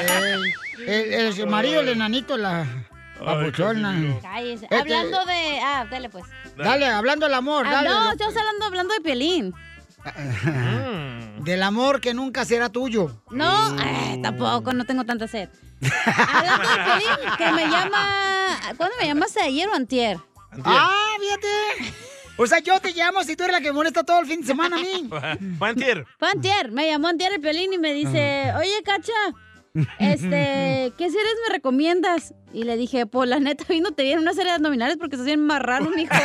Speaker 1: el, el, el marido, el enanito, la papuchona.
Speaker 3: Cállese.
Speaker 1: Este-
Speaker 3: Hablando de. Ah, dale pues.
Speaker 1: Dale, hablando del amor,
Speaker 3: Ah,
Speaker 1: dale.
Speaker 3: no, estamos hablando, hablando de Piolín.
Speaker 1: Del amor que nunca será tuyo.
Speaker 3: No, eh, tampoco, no tengo tanta sed. Hablando de Piolín, que me llama. ¿Cuándo me llamaste? ¿Ayer o antier?
Speaker 1: Ah, fíjate. O sea, yo te llamo si tú eres la que molesta todo el fin de semana a mí. *laughs*
Speaker 2: Fue antier.
Speaker 3: Fue antier, me llamó antier el Piolín y me dice, oye, Cacha, *laughs* este, ¿qué series me recomiendas? Y le dije, pues la neta, vino te vienen una serie de abdominales porque se hacían más raro, mijo. *laughs*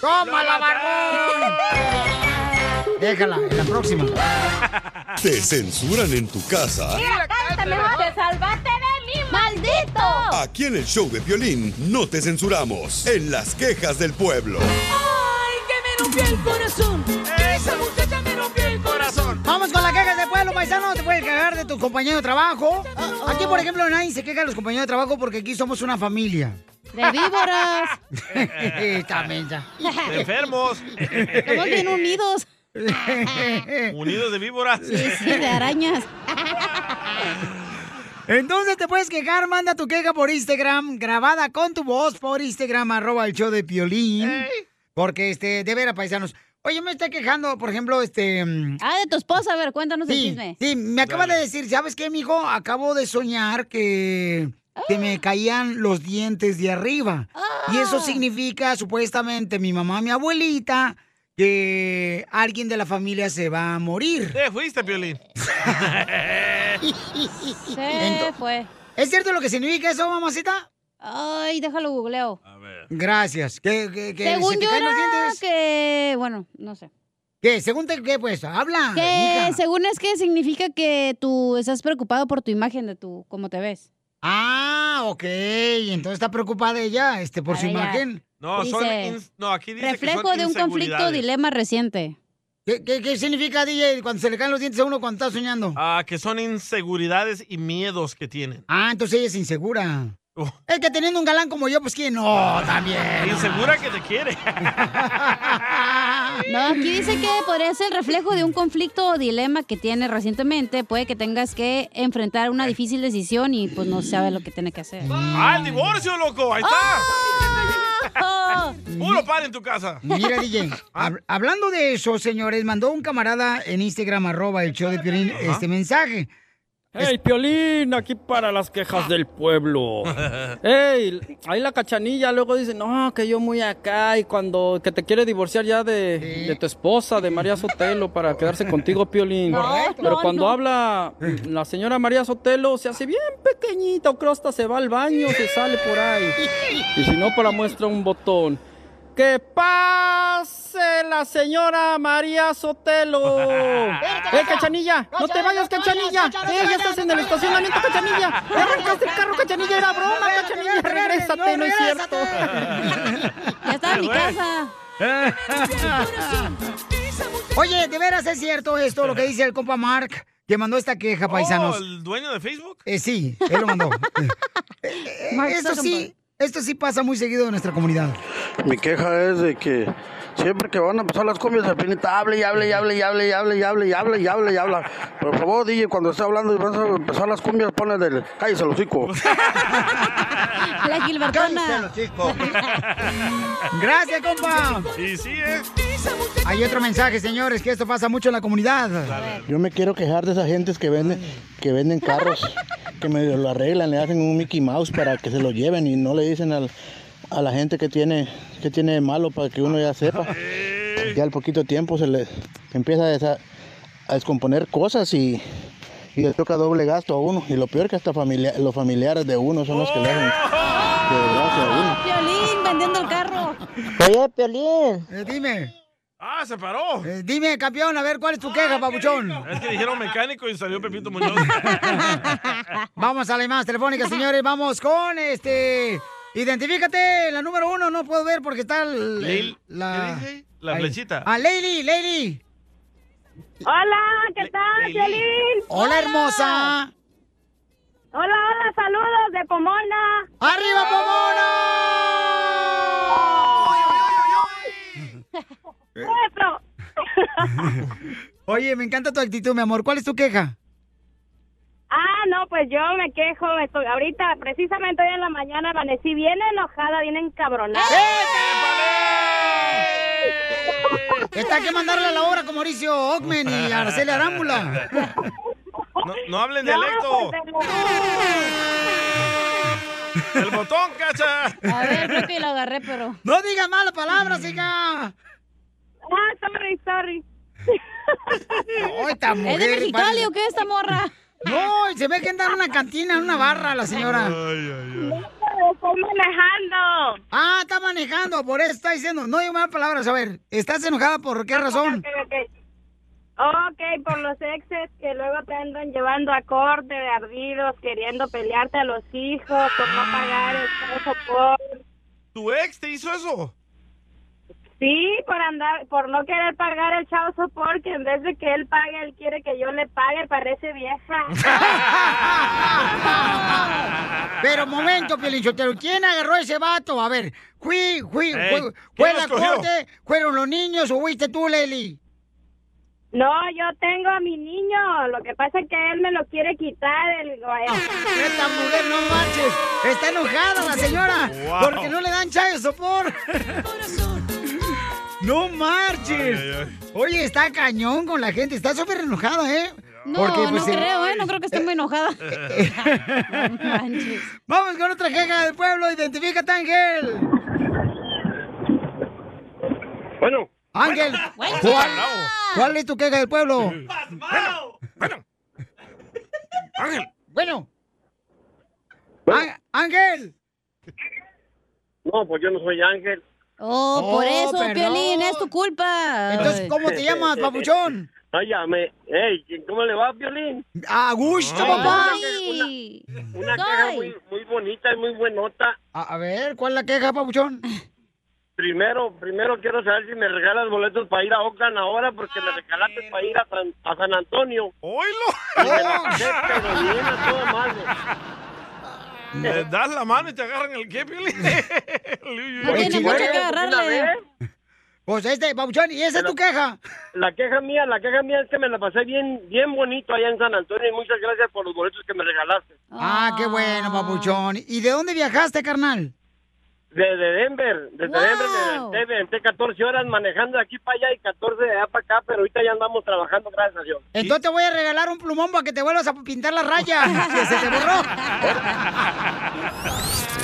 Speaker 1: ¡Tómala, barbón! Déjala, en la próxima.
Speaker 7: ¿Te censuran en tu casa?
Speaker 3: cántame, te salvaste de mí, maldito.
Speaker 7: Aquí en el show de violín no te censuramos. En las quejas del pueblo.
Speaker 10: ¡Ay, que me rompió el corazón! ¡Esa muchacha me rompió el corazón!
Speaker 1: Vamos con la queja de pueblo, paisano. Te puedes quejar de tu compañero de trabajo. Aquí, por ejemplo, nadie se queja de los compañeros de trabajo porque aquí somos una familia.
Speaker 3: De víboras. *laughs*
Speaker 1: Está mensa.
Speaker 2: De enfermos.
Speaker 3: Estamos bien unidos.
Speaker 2: Unidos de víboras.
Speaker 3: Sí, sí, de arañas. *laughs*
Speaker 1: Entonces te puedes quejar, manda tu queja por Instagram, grabada con tu voz por Instagram, arroba el show de Piolín. Porque, este, de veras, paisanos. Oye, me está quejando, por ejemplo, este...
Speaker 3: Ah, de tu esposa, a ver, cuéntanos el
Speaker 1: Sí,
Speaker 3: chisme.
Speaker 1: sí, me acaba de decir, ¿sabes qué, mijo? Acabo de soñar que, que me caían los dientes de arriba. Y eso significa, supuestamente, mi mamá, mi abuelita, que alguien de la familia se va a morir.
Speaker 2: Te fuiste, Piolín. *laughs*
Speaker 3: Se fue.
Speaker 1: ¿Es cierto lo que significa eso, mamacita?
Speaker 3: Ay, déjalo googleo.
Speaker 1: Gracias. ¿Qué, qué, qué,
Speaker 3: Según
Speaker 1: se te
Speaker 3: yo
Speaker 1: caen los
Speaker 3: era
Speaker 1: dientes?
Speaker 3: que... Bueno, no sé.
Speaker 1: ¿Qué? ¿Según te qué, pues? Habla.
Speaker 3: Que
Speaker 1: mija.
Speaker 3: según es que significa que tú estás preocupado por tu imagen de tu, cómo te ves.
Speaker 1: Ah, ok. Entonces está preocupada ella, este, por su imagen.
Speaker 2: No, son no, aquí dice que
Speaker 3: Reflejo
Speaker 2: son
Speaker 3: de un conflicto dilema reciente.
Speaker 1: ¿Qué, qué, qué significa, DJ, cuando se le caen los dientes a uno cuando está soñando?
Speaker 2: Ah, que son inseguridades y miedos que tienen.
Speaker 1: Ah, entonces ella es insegura.
Speaker 2: Oh.
Speaker 1: Es que teniendo un galán como yo, pues quién no, también.
Speaker 2: Insegura que te quiere. *laughs*
Speaker 3: No, aquí dice que podría ser el reflejo de un conflicto o dilema que tiene recientemente. Puede que tengas que enfrentar una difícil decisión y pues no sabe lo que tiene que hacer.
Speaker 2: ¡Ah, el divorcio, loco! ¡Ahí está! ¡Puro pan en tu casa!
Speaker 1: Mira, DJ, *laughs* hab- hablando de eso, señores, mandó un camarada en Instagram, arroba el show de Piolín, este mensaje.
Speaker 16: ¡Hey, Piolín! Aquí para las quejas del pueblo. *laughs* ¡Ey! Ahí la cachanilla luego dice, no, que yo muy acá y cuando que te quiere divorciar ya de, de tu esposa, de María Sotelo, para quedarse contigo, Piolín. *laughs*
Speaker 3: Correcto.
Speaker 16: Pero
Speaker 3: No,
Speaker 16: cuando
Speaker 3: no.
Speaker 16: habla la señora María Sotelo, se hace bien pequeñita, o creo hasta se va al baño, se sale por ahí. *laughs* Y si no, para muestra un botón. ¡Que pase la señora María Sotelo! *laughs* ¡Eh, Cachanilla! ¡No te vayas, Cachanilla! ¡Eh, ya estás en el estacionamiento, Cachanilla! ¡Ya arrancaste el carro, Cachanilla! ¡Era broma, Cachanilla! ¡Regrésate, no es cierto! *laughs*
Speaker 3: Ya está en mi casa. *laughs*
Speaker 1: Oye, ¿de veras es cierto esto, lo que dice el compa Mark, que mandó esta queja, paisanos?
Speaker 2: Oh, ¿El dueño de Facebook?
Speaker 1: Eh, sí, él lo mandó. Eh, eh,
Speaker 3: Mark
Speaker 1: esto sí, esto sí pasa muy seguido en nuestra comunidad.
Speaker 17: Mi queja es de que siempre que van a empezar las cumbias, el pinita hable y hable y hable y hable y hable y hable y hable y hable y habla. Por favor, DJ, cuando esté hablando y van a empezar las cumbias, ponle del cállese el hocico. *laughs*
Speaker 3: La Gilbertona.
Speaker 1: Gracias, compa.
Speaker 2: Sí, sí, ¿eh?
Speaker 1: Hay otro mensaje, señores, que esto pasa mucho en la comunidad.
Speaker 17: Yo me quiero quejar de esas gentes que venden, que venden carros, que medio lo arreglan, le hacen un Mickey Mouse para que se lo lleven y no le dicen al- a la gente que tiene, que tiene de malo para que uno ya sepa. Ya al poquito tiempo se le empieza a, desa- a descomponer cosas y, y le toca doble gasto a uno. Y lo peor que hasta familia- los familiares de uno son los que le hacen desgracia a uno.
Speaker 3: Piolín vendiendo el carro.
Speaker 1: Oye, Piolín. dime.
Speaker 2: ¡Ah, se paró!
Speaker 1: Eh, dime, campeón, a ver, ¿cuál es tu queja, papuchón?
Speaker 2: Es que dijeron mecánico y salió Pepito Muñoz. *laughs*
Speaker 1: Vamos a la más telefónica, señores. Vamos con este Identifícate, la número uno, no puedo ver porque está el-
Speaker 2: Leil-
Speaker 1: la...
Speaker 2: ¿Qué? La flechita.
Speaker 1: Ah, Leili, Leili.
Speaker 18: Hola, ¿qué tal, Violín?
Speaker 1: Hola, hermosa.
Speaker 18: Hola, hola, saludos de Pomona.
Speaker 1: ¡Arriba,
Speaker 18: Nuestro. *laughs*
Speaker 1: Oye, me encanta tu actitud, mi amor. ¿Cuál es tu queja?
Speaker 18: Ah, no, pues yo me quejo. estoy, ahorita, precisamente hoy en la mañana, amanecí bien enojada, bien encabronada.
Speaker 1: Está que mandarle a la obra con Mauricio Ockman y *laughs* Araceli Arámbula.
Speaker 2: No, no hablen dialecto. *laughs* El botón, cacha.
Speaker 3: A ver, creo que lo agarré, pero.
Speaker 1: No digas malas palabras, hija.
Speaker 18: Ah, sorry, sorry.
Speaker 1: No, esta mujer.
Speaker 3: ¿Es de Mexicali o qué esta morra?
Speaker 1: No, se ve que anda en una cantina, en una barra la señora.
Speaker 18: Estoy manejando.
Speaker 1: Ah, está manejando, por eso está diciendo. No digo malas palabras, a ver, ¿estás enojada por qué razón?
Speaker 18: Ok, ok. Ok, por los exes que luego te andan llevando a corte de ardidos, queriendo pelearte a los hijos por no pagar el soporte.
Speaker 2: ¿Tu ex te hizo eso?
Speaker 18: Sí, por andar, por no querer pagar el chavo support, que en vez de que él pague, él quiere que yo le pague, parece vieja. *laughs*
Speaker 1: Pero momento, Pielinchotero, ¿quién agarró ese vato? A ver, fui, fui,
Speaker 18: Ey,
Speaker 1: fue,
Speaker 18: ¿quién
Speaker 1: fue la
Speaker 18: escogió?
Speaker 1: corte, fueron los niños o fuiste tú, Leli.
Speaker 18: No, yo tengo a mi niño, lo que pasa es que él me lo quiere quitar. El...
Speaker 1: Esta mujer, no marches, está enojada la señora,
Speaker 18: Wow.
Speaker 1: porque no le dan chayo sopor. *laughs* No marches. Oye, está cañón con la gente, está súper enojada, ¿eh?
Speaker 3: No,
Speaker 1: Porque,
Speaker 3: no
Speaker 1: pues, el-
Speaker 3: creo, ¿eh? No creo que esté muy enojada. No manches. *laughs*
Speaker 1: Vamos con otra queja del pueblo, identifícate, Ángel.
Speaker 12: Bueno.
Speaker 1: Ángel,
Speaker 12: Bueno.
Speaker 1: ¿cuál, cuál es tu queja del pueblo?
Speaker 2: Ángel.
Speaker 1: Bueno. Á- Ángel.
Speaker 12: No, pues yo no soy Ángel.
Speaker 3: Oh, por
Speaker 1: Oh,
Speaker 3: eso,
Speaker 1: perdón.
Speaker 3: Piolín, es tu culpa.
Speaker 1: Entonces, ¿cómo te *laughs* llamas, papuchón?
Speaker 12: Ay, ya me... Ey, ¿cómo le va, Violín?
Speaker 1: A gusto,
Speaker 12: Ay,
Speaker 1: papá.
Speaker 12: Una, una queja muy, muy bonita y muy buenota.
Speaker 1: A, a ver, ¿cuál es la queja, papuchón?
Speaker 12: Primero, primero quiero saber si me regalas boletos para ir a Oakland ahora, porque me regalaste para ir a San, a San Antonio.
Speaker 2: ¡Oílo!
Speaker 12: Y me la pero bien a toda madre.
Speaker 2: Le das la mano y te agarran el qué, Piolín. *laughs*
Speaker 12: No tiene mucho que agarrarle.
Speaker 1: Pues este, papuchón, ¿y esa es tu queja?
Speaker 12: La queja mía, la queja mía es que me la pasé bien, bien bonito allá en San Antonio y muchas gracias por los boletos que me regalaste.
Speaker 1: Ah, qué bueno, papuchón. ¿Y de dónde viajaste, carnal?
Speaker 12: Desde Denver, desde Denver me aventé 14 horas manejando de aquí para allá y 14 de allá para acá, pero ahorita ya andamos trabajando, gracias a Dios.
Speaker 1: Entonces te voy a regalar un plumón para que te vuelvas a pintar la raya, que *laughs* *laughs* se te borró.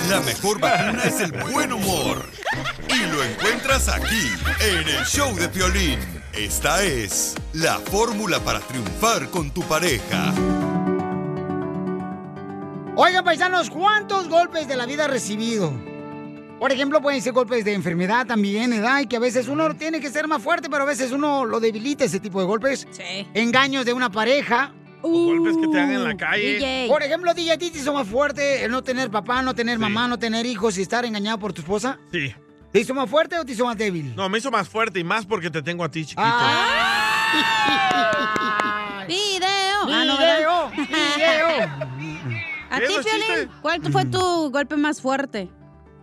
Speaker 7: La mejor vacuna es el buen humor. Y lo encuentras aquí, en el show de Piolín. Esta es la fórmula para triunfar con tu pareja.
Speaker 1: Oigan, paisanos, ¿cuántos golpes de la vida has recibido? Por ejemplo, pueden ser golpes de enfermedad también, ¿verdad? Y que a veces uno tiene que ser más fuerte, pero a veces uno lo debilita ese tipo de golpes.
Speaker 3: Sí.
Speaker 1: Engaños de una pareja.
Speaker 2: golpes que te dan en la calle.
Speaker 3: DJ.
Speaker 1: Por ejemplo, DJ, ¿a ti te hizo más fuerte el no tener papá, no tener mamá, no tener hijos y estar engañado por tu esposa?
Speaker 2: Sí.
Speaker 1: ¿Te hizo más fuerte o te hizo más débil?
Speaker 2: No, me hizo más fuerte y más porque te tengo a ti, chiquito. *laughs*
Speaker 3: Video. Ah, no,
Speaker 1: Video,
Speaker 3: ¿verdad? *laughs* ¿A ti. Piolín? ¿Cuál fue tu golpe más fuerte?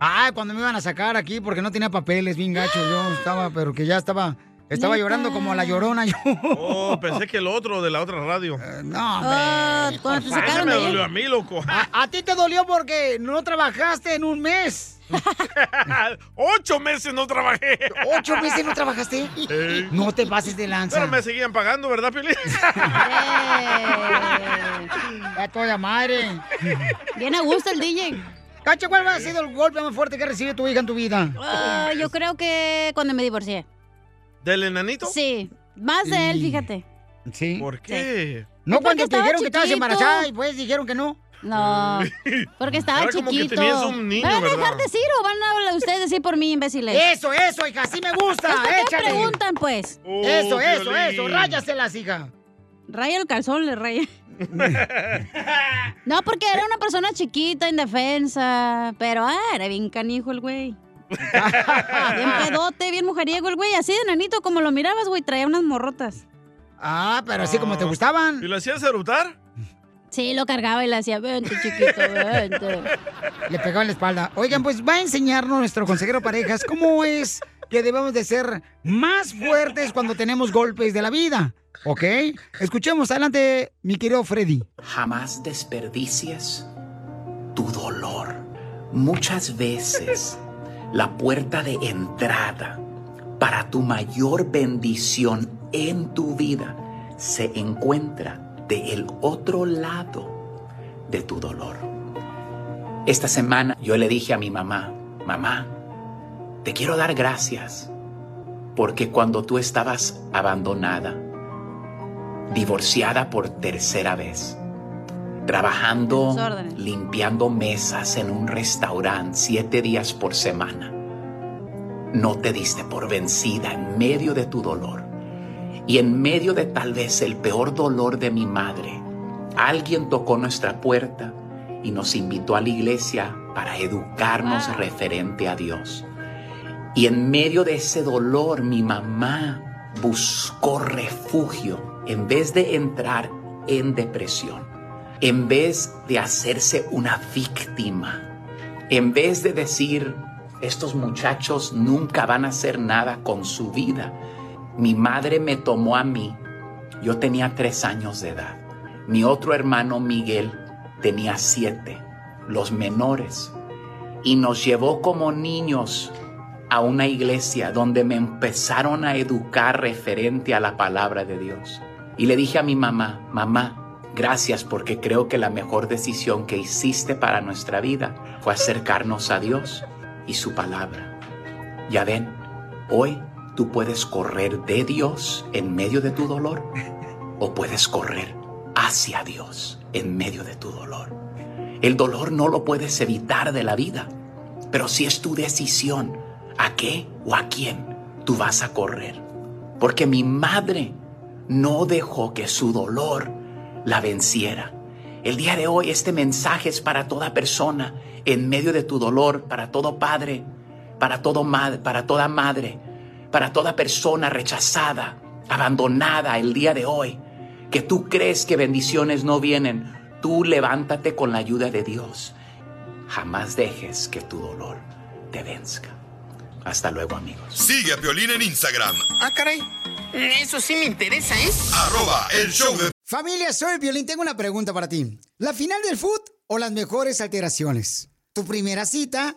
Speaker 1: Ah, cuando me iban a sacar aquí porque no tenía papeles, bien gacho. Yo *gasps* estaba, pero que ya estaba, estaba
Speaker 3: Neta.
Speaker 1: llorando como la llorona yo.
Speaker 2: Oh, *laughs* pensé que el otro de la otra radio.
Speaker 1: no,
Speaker 3: hombre. cuando te
Speaker 2: Ese
Speaker 3: sacaron
Speaker 2: me dolió a mí, loco. *laughs*
Speaker 1: A, a ti te dolió porque no trabajaste en un mes. *laughs*
Speaker 2: Ocho meses no trabajé.
Speaker 1: ¿Ocho meses no trabajaste? No te pases de lanza.
Speaker 2: Pero me seguían pagando, ¿verdad, Piolín?
Speaker 1: A toda madre.
Speaker 3: Bien a gusto el DJ.
Speaker 1: Cacho, ¿cuál ha sido el golpe más fuerte que ha recibido tu hija en tu vida?
Speaker 3: Ah, yo creo que cuando me divorcié.
Speaker 2: ¿Del enanito?
Speaker 3: Sí. Más de él, fíjate.
Speaker 1: Sí.
Speaker 2: ¿Por qué?
Speaker 1: No
Speaker 3: Porque
Speaker 1: cuando te dijeron que estabas
Speaker 3: chiquito.
Speaker 1: embarazada y pues dijeron que no.
Speaker 3: No, *laughs* porque estaba
Speaker 2: Era como que
Speaker 3: chiquito.
Speaker 2: tenías un niño,
Speaker 3: ¿Me van a
Speaker 2: ¿verdad?
Speaker 3: dejar decir o van a hablar ustedes decir por mí, imbéciles?
Speaker 1: Eso, eso, hija, así me gusta.
Speaker 3: ¿Por qué preguntan, pues?
Speaker 2: Oh,
Speaker 1: eso, eso,
Speaker 2: Piolín.
Speaker 1: eso. Ráyaselas, hija.
Speaker 3: Raya el calzón, le raya. *laughs* No, porque era una persona chiquita, indefensa. Pero, ah, era bien canijo el güey. *laughs* bien pedote, bien mujeriego el güey. Así de nanito como lo mirabas, güey. Traía unas morrotas.
Speaker 1: Ah, pero así como te gustaban.
Speaker 2: ¿Y lo hacías erutar?
Speaker 3: Sí, lo cargaba y le hacía, vente, chiquito, vente.
Speaker 1: Le pegaba en la espalda. Oigan, pues va a enseñarnos nuestro consejero parejas cómo es que debemos de ser más fuertes cuando tenemos golpes de la vida. ¿Ok? Escuchemos. Adelante, mi querido Freddy.
Speaker 19: Jamás desperdicies tu dolor. Muchas veces la puerta de entrada para tu mayor bendición en tu vida se encuentra del otro lado de tu dolor. Esta semana yo le dije a mi mamá, mamá, te quiero dar gracias porque cuando tú estabas abandonada, divorciada por tercera vez, trabajando, limpiando mesas en un restaurante siete días por semana, no te diste por vencida en medio de tu dolor y en medio de tal vez el peor dolor de mi madre. Alguien tocó nuestra puerta y nos invitó a la iglesia para educarnos referente a Dios. Y en medio de ese dolor mi mamá buscó refugio en vez de entrar en depresión, en vez de hacerse una víctima, en vez de decir, estos muchachos nunca van a hacer nada con su vida. Mi madre me tomó a mí, yo tenía tres años de edad. Mi otro hermano Miguel tenía siete, los menores, y nos llevó como niños a una iglesia donde me empezaron a educar referente a la palabra de Dios. Y le dije a mi mamá, mamá, gracias porque creo que la mejor decisión que hiciste para nuestra vida fue acercarnos a Dios y su palabra. Ya ven, hoy tú puedes correr de Dios en medio de tu dolor *laughs* o puedes correr hacia Dios en medio de tu dolor. El dolor no lo puedes evitar de la vida, pero si es tu decisión a qué o a quién tú vas a correr. Porque mi madre no dejó que su dolor la venciera. El día de hoy este mensaje es para toda persona en medio de tu dolor, para todo padre, para todo para toda madre, para toda persona rechazada, abandonada el día de hoy, que tú crees que bendiciones no vienen, tú levántate con la ayuda de Dios. Jamás dejes que tu dolor te venzca. Hasta luego, amigos.
Speaker 7: Sigue a Piolín en Instagram,
Speaker 20: Ah, caray. Eso sí me interesa, ¿eh?
Speaker 7: arroba el show de...
Speaker 1: Familia, soy Violín. Tengo una pregunta para ti. ¿La final del food o las mejores alteraciones? ¿Tu primera cita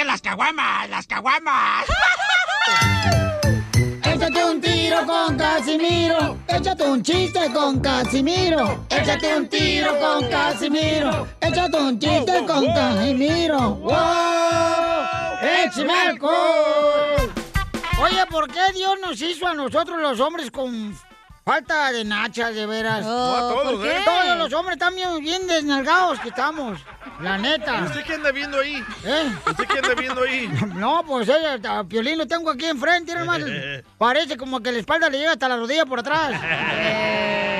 Speaker 10: ¡Saquen las caguamas! ¡Las caguamas! *laughs*
Speaker 1: Échate un tiro con Casimiro. Échate un chiste con Casimiro. Échate un tiro con Casimiro. Échate un chiste con Casimiro. ¡Wow! ¡Échame alcohol! Oye, ¿por qué Dios nos hizo a nosotros los hombres con falta de nachas, de veras.
Speaker 2: No, a todos, ¿por qué? ¿eh?
Speaker 1: Todos los hombres están bien, bien desnalgados que estamos. La neta.
Speaker 2: ¿Usted qué anda viendo ahí?
Speaker 1: ¿Eh?
Speaker 2: ¿Usted qué anda viendo ahí? *laughs*
Speaker 1: No, pues ella, a Piolín lo tengo aquí enfrente, hermano. *laughs* Parece como que la espalda le llega hasta la rodilla por atrás. *laughs*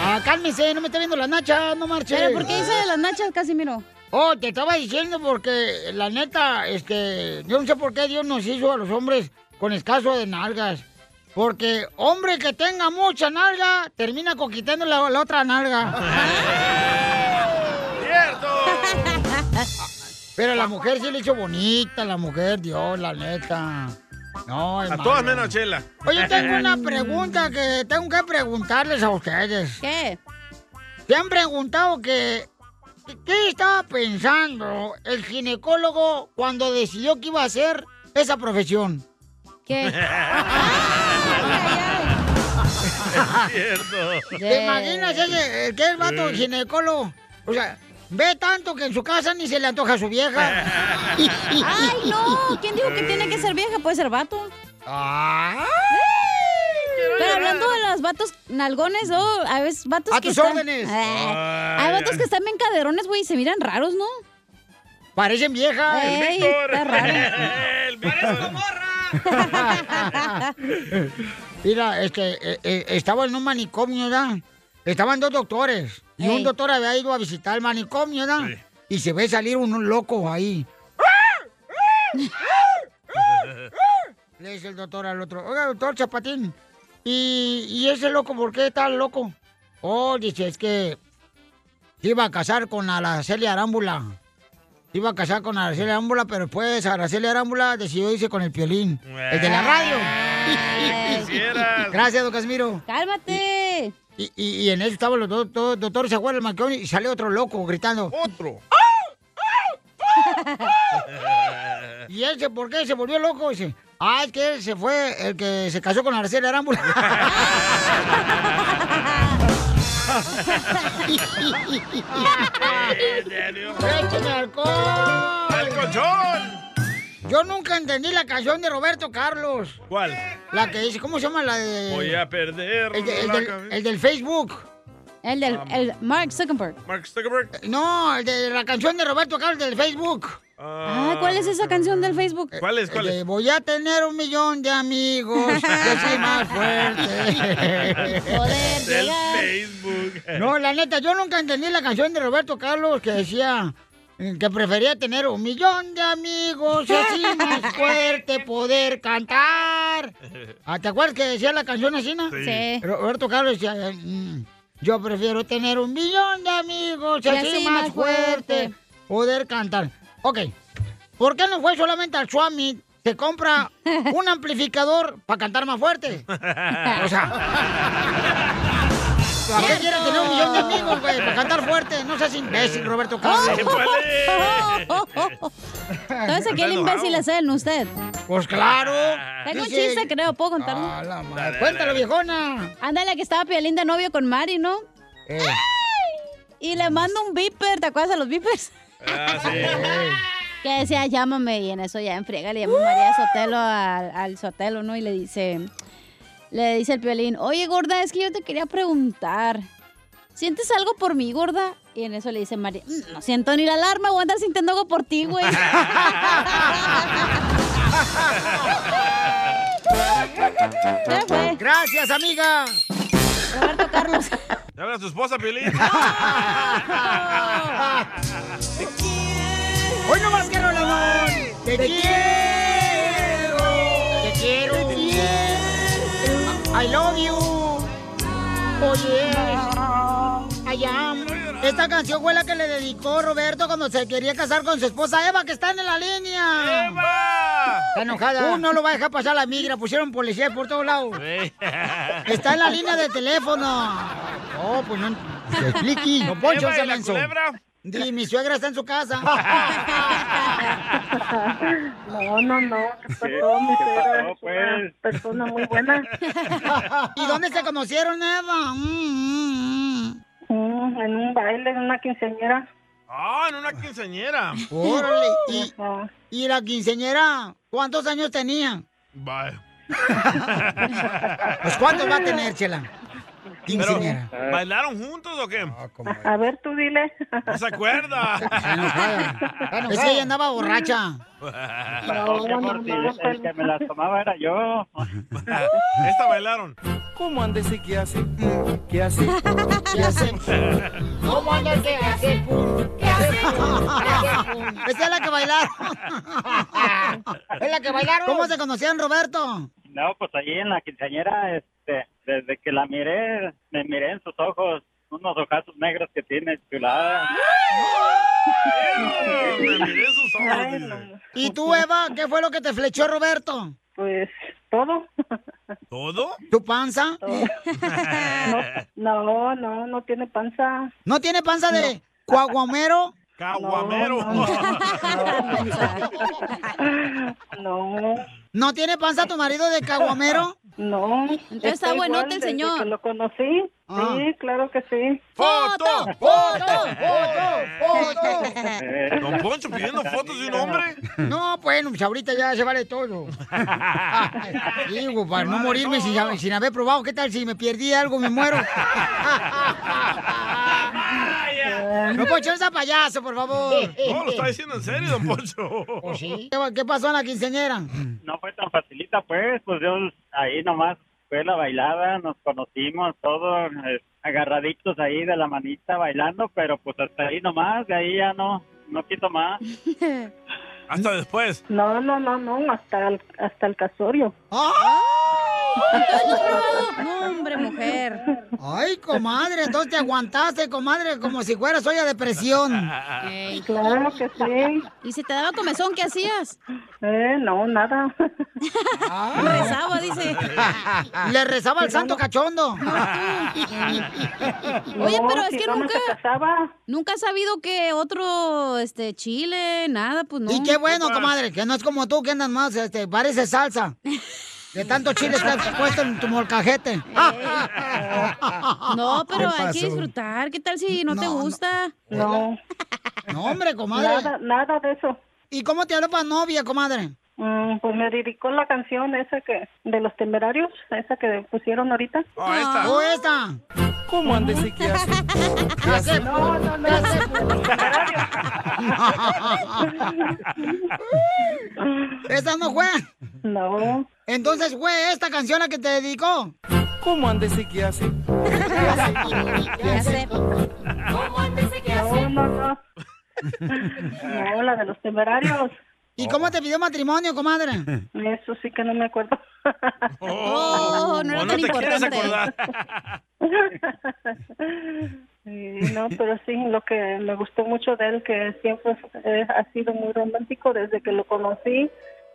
Speaker 1: Ah, cálmese, no me está viendo las nachas, no marche.
Speaker 3: ¿Pero por qué dice de las nachas, Casimiro?
Speaker 1: Oh, te estaba diciendo porque la neta, este, yo no sé por qué Dios nos hizo a los hombres con escaso de nalgas. Porque hombre que tenga mucha nalga, termina conquistando la, la otra nalga. *laughs*
Speaker 2: ¡Cierto! *laughs*
Speaker 1: Pero la mujer sí le hizo bonita, la mujer, Dios, la neta. No,
Speaker 2: A
Speaker 1: hermano.
Speaker 2: todas menos Chela.
Speaker 1: Oye, tengo una *laughs* pregunta que tengo que preguntarles a ustedes.
Speaker 3: ¿Qué?
Speaker 1: ¿Se han preguntado que qué estaba pensando el ginecólogo cuando decidió que iba a hacer esa profesión?
Speaker 3: ¿Qué? *laughs*
Speaker 2: Cierto.
Speaker 1: ¿Te imaginas ese, que es vato ginecólogo? O sea, ve tanto que en su casa ni se le antoja a su vieja. *laughs*
Speaker 3: ¡Ay, no! ¿Quién dijo que tiene que ser vieja? Puede ser vato.
Speaker 1: Ah.
Speaker 3: Pero hablando de los vatos nalgones, ¿no? Hay veces vatos
Speaker 1: A
Speaker 3: que
Speaker 1: tus
Speaker 3: están-
Speaker 1: órdenes.
Speaker 3: Ah, hay vatos que están bien caderones, güey, y se miran raros, ¿no?
Speaker 1: Parecen viejas.
Speaker 3: Ey, está raro.
Speaker 2: El Víctor. *laughs* *laughs*
Speaker 1: Mira, es que eh, eh, estaba en un manicomio, ¿verdad? Estaban dos doctores. Y un doctor había ido a visitar el manicomio, ¿verdad? Y se ve salir un loco ahí. *laughs* Le dice el doctor al otro, oiga, doctor Chapatín, ¿y, y ese loco por qué está loco? Oh, dice, es que se iba a casar con Araceli Arámbula. Se iba a casar con Araceli Arámbula, pero después Araceli Arámbula decidió irse con el piolín, el de la radio. Gracias, don Casimiro.
Speaker 3: ¡Cálmate!
Speaker 1: Y, y- y en eso estaban los dos, dos doctores del manicomio y sale otro loco gritando.
Speaker 2: Otro. *laughs*
Speaker 1: ¿Y ese por qué se volvió loco? Dice, ah, es que él se fue el que se casó con Araceli Arámbula. *laughs* ¡Échame alcohol!
Speaker 2: ¡Al colchón!
Speaker 1: Yo nunca entendí la canción de Roberto Carlos.
Speaker 2: ¿Cuál?
Speaker 1: La que dice, ¿cómo se llama? La de...
Speaker 2: Voy a perder
Speaker 1: el, de- el
Speaker 2: la
Speaker 1: del,
Speaker 2: cabeza.
Speaker 1: el del Facebook.
Speaker 3: El del el Mark Zuckerberg.
Speaker 2: Mark Zuckerberg.
Speaker 1: No, el de la canción de Roberto Carlos del Facebook.
Speaker 3: Ah, ¿cuál es esa canción del Facebook?
Speaker 2: ¿Cuál es? ¿Cuál es?
Speaker 1: Voy a tener un millón de amigos, *laughs* yo soy más fuerte.
Speaker 3: Poder
Speaker 2: Del
Speaker 3: llegar.
Speaker 2: Facebook.
Speaker 1: No, la neta, yo nunca entendí la canción de Roberto Carlos que decía eh, que prefería tener un millón de amigos y así más *laughs* fuerte poder cantar. Ah, ¿Te acuerdas que decía la canción así, no?
Speaker 3: Sí.
Speaker 1: Roberto Carlos decía, eh, mm, yo prefiero tener un millón de amigos y así, más fuerte poder cantar. Ok, ¿por qué no fue solamente al Swami? Se compra *laughs* un amplificador para cantar más fuerte. O sea, ¿Para qué quiere tener un millón de amigos, güey? Para cantar fuerte. No seas imbécil, Roberto *laughs* Carlos.
Speaker 3: Entonces aquí el imbécil es él, no usted.
Speaker 1: Pues claro.
Speaker 3: Tengo un chiste, creo, ¿puedo contarlo?
Speaker 1: Ah, la madre. Cuéntalo, viejona.
Speaker 3: Ándale, que estaba Piolín de novio con Mari, ¿no?
Speaker 1: Eh.
Speaker 3: Y le mando un beeper, ¿te acuerdas de los beepers?
Speaker 2: Ah, sí. *laughs*
Speaker 3: Que decía, llámame, y en eso ya en friega le llama María Sotelo al, al Sotelo, ¿no? Y le dice, le dice el Piolín, oye, gorda, es que yo te quería preguntar, ¿sientes algo por mí, gorda? Y en eso le dice María, "Mm, no siento ni la alarma, voy a andar sintiendo algo por ti, güey. *laughs* *laughs* Ya fue.
Speaker 1: Gracias, amiga.
Speaker 3: Roberto Carlos.
Speaker 2: ¿Te habla tu esposa, Piolín? *laughs*
Speaker 1: Hoy no más quiero el amor. Te quiero. Te quiero. Te quiero. I love you. Oye. I am. Esta canción fue la que le dedicó Roberto cuando se quería casar con su esposa Eva, que está en la línea.
Speaker 2: ¡Eva!
Speaker 1: Está enojada. Uh, no lo va a dejar pasar la migra. Pusieron policía por todos lados. Está en la línea de teléfono. Oh, pues no. Se explique. No, Poncho, se
Speaker 2: ¿y la
Speaker 1: menso.
Speaker 2: culebra?
Speaker 1: Di, mi suegra está en su casa. *laughs*
Speaker 13: No, no, no. ¿Qué pasó, mi suegra? Es una persona muy buena. *laughs*
Speaker 1: ¿Y dónde se conocieron, Eva? Mm, mm,
Speaker 13: Mm, en un baile, en una quinceañera.
Speaker 2: Ah, en una quinceañera.
Speaker 1: mm. Órale. ¿Y, y la quinceñera cuántos años tenía?
Speaker 2: Vaya.
Speaker 1: Pues ¿cuántos va a tener, Chela?
Speaker 2: Pero, ¿bailaron juntos o qué?
Speaker 21: A ver, tú dile.
Speaker 2: No se acuerda. *laughs*
Speaker 1: Es que ella andaba borracha. *laughs*
Speaker 22: No, que por si el que me las tomaba era yo. *laughs*
Speaker 2: Esta bailaron.
Speaker 8: ¿Cómo anda ese que hace? ¿Qué hace?
Speaker 1: ¿Qué hace? ¿Cómo anda ese hace? ¿Qué hace? Esa es la que bailaron. Es la que bailaron. ¿Cómo se conocían, Roberto?
Speaker 22: No, pues ahí en la quinceañera, este, desde que la miré, me miré en sus ojos, unos ojazos negros que tiene, chulada.
Speaker 2: Me miré sus ojos. Dice.
Speaker 21: no.
Speaker 1: ¿Y tú, Eva, qué fue lo que te flechó, Roberto?
Speaker 21: Pues todo.
Speaker 2: ¿Todo?
Speaker 1: ¿Tu panza?
Speaker 21: No, no, no, no tiene panza.
Speaker 1: ¿No tiene panza de cuaguamero?
Speaker 2: Caguamero.
Speaker 21: No.
Speaker 1: ¿No *laughs* tiene panza tu marido de caguamero? *laughs*
Speaker 21: No.
Speaker 3: Entonces está buenote el señor.
Speaker 21: que lo conocí.
Speaker 1: Ah.
Speaker 21: Sí, claro que sí.
Speaker 2: ¡Foto!
Speaker 1: ¡Foto! ¡Foto!
Speaker 22: Eh,
Speaker 2: Don Poncho pidiendo fotos de un hombre.
Speaker 1: No, bueno, pues ahorita ya se vale todo. *laughs* Digo, para no morirme sin, sin haber probado, ¿qué tal si me perdí algo, me muero? *laughs* No, Poncho, no sea payaso, por favor.
Speaker 2: No, lo está diciendo en serio, Don Poncho.
Speaker 1: ¿Qué, qué pasó en la quinceañera?
Speaker 22: no fue tan facilita, pues, pues yo ahí nomás fue la bailada, nos conocimos todos eh, agarraditos ahí de la manita bailando, pero pues hasta ahí nomás, de ahí ya no, no quiso más. *laughs*
Speaker 2: Hasta después.
Speaker 21: No, no, no, no, hasta el, hasta el casorio.
Speaker 3: No, hombre, mujer.
Speaker 1: Ay, comadre, entonces te aguantaste, comadre, como si fueras olla de presión.
Speaker 3: Ey.
Speaker 21: Claro que sí.
Speaker 3: ¿Y si te daba comezón, qué hacías?
Speaker 21: Eh, no, nada.
Speaker 3: Rezaba, dice.
Speaker 1: Le rezaba al santo cachondo.
Speaker 3: Oye,
Speaker 21: No,
Speaker 3: pero es que nunca, nunca has sabido que otro, este, chile, nada, pues no.
Speaker 1: Y qué bueno, comadre, que no es como tú que andas más, este, parece salsa. De tanto chile que has puesto en tu molcajete.
Speaker 3: No, *laughs* pero
Speaker 1: ¿Qué
Speaker 3: hay que disfrutar. ¿Qué tal si no, te
Speaker 1: No,
Speaker 3: gusta?
Speaker 21: No,
Speaker 1: No, hombre, comadre.
Speaker 21: nada, nada de eso.
Speaker 1: ¿Y cómo te habló para novia, comadre?
Speaker 21: Mm, pues me dedicó la canción esa que de los temerarios, esa que pusieron ahorita.
Speaker 2: Oh, esta.
Speaker 1: ¿O esta?
Speaker 8: ¿Cómo anda ese que hace?
Speaker 1: ¿Qué hace?
Speaker 21: No, no, no. *laughs*
Speaker 1: ¿Esta no fue?
Speaker 21: No,
Speaker 1: Entonces fue esta canción la que te dedicó.
Speaker 8: ¿Cómo que hace?
Speaker 3: ¿Qué hacer?
Speaker 21: no, no, no. No, la de los temerarios.
Speaker 1: ¿Y cómo te pidió matrimonio, comadre? *laughs*
Speaker 21: Eso sí que no me acuerdo.
Speaker 3: Oh, no era
Speaker 2: ¿O no
Speaker 3: tan
Speaker 2: te
Speaker 3: importante.
Speaker 2: acordar? *laughs*
Speaker 21: No, pero sí, lo que me gustó mucho de él, que siempre eh, ha sido muy romántico desde que lo conocí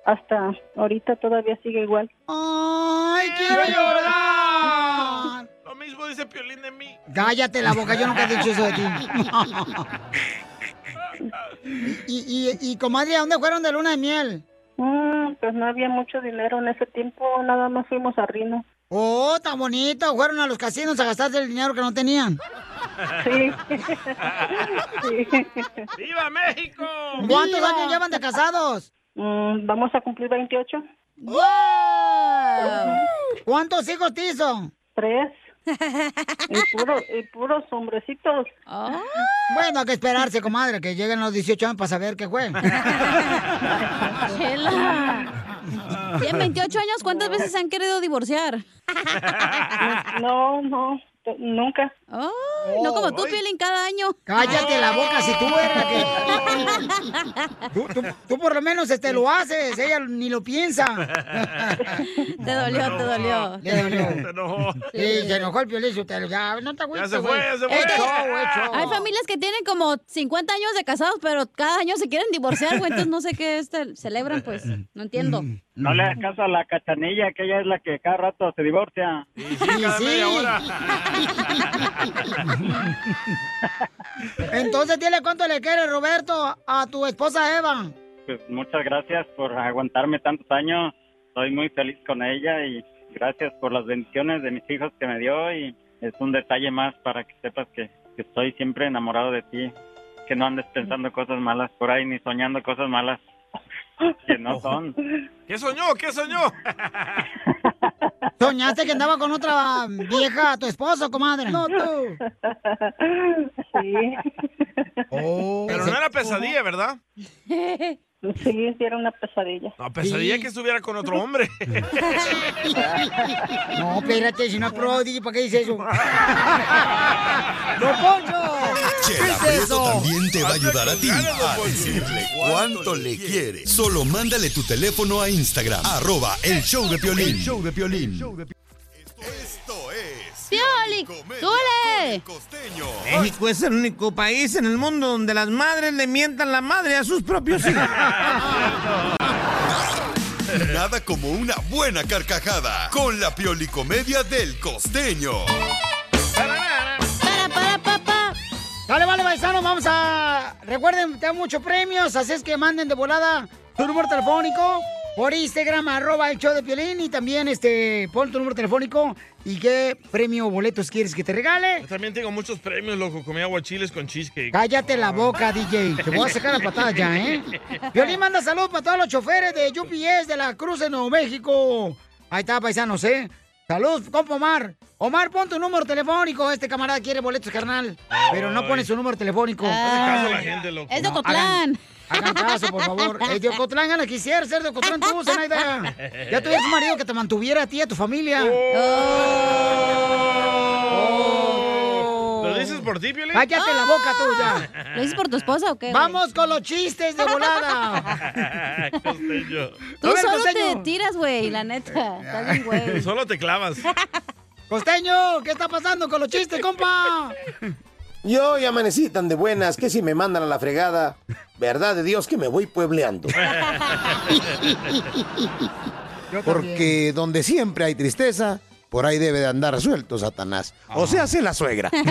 Speaker 21: hasta ahorita todavía sigue igual.
Speaker 1: ¡Ay, quiero llorar!
Speaker 2: Lo mismo dice Piolín de mí.
Speaker 1: Cállate la boca, yo nunca he dicho eso de ti. *laughs* y, y, y, comadre, ¿a dónde fueron de luna de miel?
Speaker 21: Mm, pues no había mucho dinero en ese tiempo, nada más fuimos a Rino.
Speaker 1: Oh, tan bonito. Fueron a los casinos a gastarse el dinero que no tenían.
Speaker 21: Sí. *laughs*
Speaker 2: ¡Viva México!
Speaker 1: ¿Cuántos
Speaker 3: ¡Viva!
Speaker 1: años llevan de casados?
Speaker 21: Mm, vamos a cumplir 28.
Speaker 3: ¡Wow!
Speaker 1: ¿Cuántos hijos te hizo?
Speaker 21: Tres. Y, puro, y puros hombrecitos.
Speaker 3: Oh,
Speaker 1: Bueno, hay que esperarse, comadre, que lleguen los 18 años para saber qué fue. *laughs*
Speaker 3: Chela. Tienen 28 años, ¿cuántas veces se han querido divorciar?
Speaker 21: No, no, nunca.
Speaker 3: No como tú, Piolín, cada año.
Speaker 1: Cállate la boca si tú eres la que... Tú, tú- tú por lo menos este, lo haces, ella ni lo piensa.
Speaker 3: Te dolió, te dolió.
Speaker 1: Le dolió.
Speaker 2: Se enojó.
Speaker 1: Sí, se enojó el piolín, Sotelo. Ya, no te agüites,
Speaker 2: Ya se fue,
Speaker 1: güey.
Speaker 2: ya se fue.
Speaker 3: Hay familias que tienen como 50 años de casados, pero cada año se quieren divorciar, güey. Entonces no sé qué este, celebran, pues. No entiendo.
Speaker 22: No le hagas caso a la cachanilla, que ella es la que cada rato se divorcia.
Speaker 2: Y sí, cada
Speaker 1: sí.
Speaker 2: media hora. *laughs*
Speaker 1: Entonces, dile cuánto le quiere, Roberto, a tu esposa Eva.
Speaker 22: Pues muchas gracias por aguantarme tantos años. Estoy muy feliz con ella y gracias por las bendiciones de mis hijos que me dio y es un detalle más para que sepas que, que estoy siempre enamorado de ti. Que no andes pensando cosas malas por ahí ni soñando cosas malas *laughs* que no son.
Speaker 2: ¿Qué soñó? ¿Qué soñó? *laughs*
Speaker 1: ¿Soñaste que andaba con otra vieja, tu esposo, comadre? No, tú.
Speaker 21: Sí.
Speaker 2: Pero no era pesadilla, ¿verdad? *laughs*
Speaker 21: Sí, sí, era una pesadilla.
Speaker 2: No, pesadilla que estuviera con otro hombre. *laughs*
Speaker 1: No, espérate, si no es pro, DJ, ¿para qué dices eso? *laughs* ¡No, Poncho!
Speaker 7: Chela
Speaker 1: ¿Qué es
Speaker 7: Prieto
Speaker 1: eso?
Speaker 7: también te va a ayudar a ti a decirle cuánto le quiere. Solo mándale tu teléfono a Instagram, arroba el show de Piolín.
Speaker 23: El
Speaker 7: show de Piolín.
Speaker 3: ¡Pioli! ¡Dule!
Speaker 14: México es el único país en el mundo donde las madres le mientan la madre a sus propios hijos. *laughs*
Speaker 7: Nada como una buena carcajada con la piolicomedia del costeño.
Speaker 3: Para, para, papá.
Speaker 1: Dale, vale, paisanos, vamos a... Recuerden, tengo muchos premios, así es que manden de volada tu número telefónico por Instagram, arroba el show de Piolín, y también, este, pon tu número telefónico y qué premio o boletos quieres que te regale.
Speaker 2: Yo también tengo muchos premios, loco. Comí aguachiles con cheesecake.
Speaker 1: Cállate la boca, DJ. Te voy a sacar la patada ya, ¿eh? Violín manda salud para todos los choferes de UPS de la Cruz de Nuevo México. Ahí está, paisanos, ¿eh? Salud, compa Omar. Omar, pon tu número telefónico. Este camarada quiere boletos, carnal. Pero no pone su número telefónico.
Speaker 2: Hace caso a la gente, loco.
Speaker 3: Es de
Speaker 1: No,
Speaker 3: Ocotlán.
Speaker 1: Hagan, hagan caso, por favor. Es *laughs* de Ocotlán, Ana, quisiera ser de Ocotlán tú, Zenaida. Ya tuvieras un marido que te mantuviera a ti y a tu familia.
Speaker 2: ¿Lo dices por ti, Piolín?
Speaker 1: Cállate la boca tú ya.
Speaker 3: ¿Lo dices por tu esposa o qué? güey?
Speaker 1: Vamos con los chistes de volada. *laughs*
Speaker 2: Costeño.
Speaker 3: Tú
Speaker 1: ver,
Speaker 3: solo
Speaker 1: costeño.
Speaker 3: te tiras, güey, la neta. Estás bien, güey.
Speaker 2: Solo te clavas.
Speaker 1: Costeño, ¿qué está pasando con los chistes, compa? *laughs*
Speaker 24: Yo ya amanecí tan de buenas que si me mandan a la fregada, verdad de Dios que me voy puebleando. Porque donde siempre hay tristeza, por ahí debe de andar suelto Satanás. O sea, hace la suegra. *laughs*
Speaker 2: ¿Es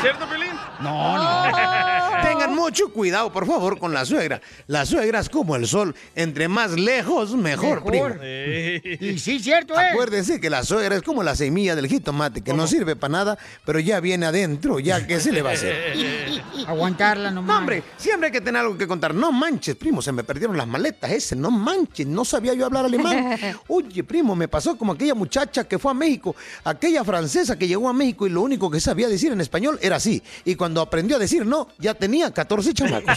Speaker 2: cierto, Piolín?
Speaker 1: No, no. *laughs*
Speaker 24: Tengan mucho cuidado, por favor, con la suegra. La suegra es como el sol. Entre más lejos, mejor, primo.
Speaker 1: Y sí, cierto, ¿eh?
Speaker 24: Acuérdense que la suegra es como la semilla del jitomate, que no sirve para nada, pero ya viene adentro, ya que se le va a hacer. *laughs*
Speaker 1: Aguantarla nomás.
Speaker 24: No, hombre, siempre hay que tener algo que contar. No manches, primo, se me perdieron las maletas ese. No manches, no sabía yo hablar alemán. *laughs* Oye, primo, me pasó como aquella muchacha que fue a México, aquella francesa que llegó a México y lo único que sabía decir en español era así. Y cuando aprendió a decir no, ya tenía 14 chamacos. *laughs*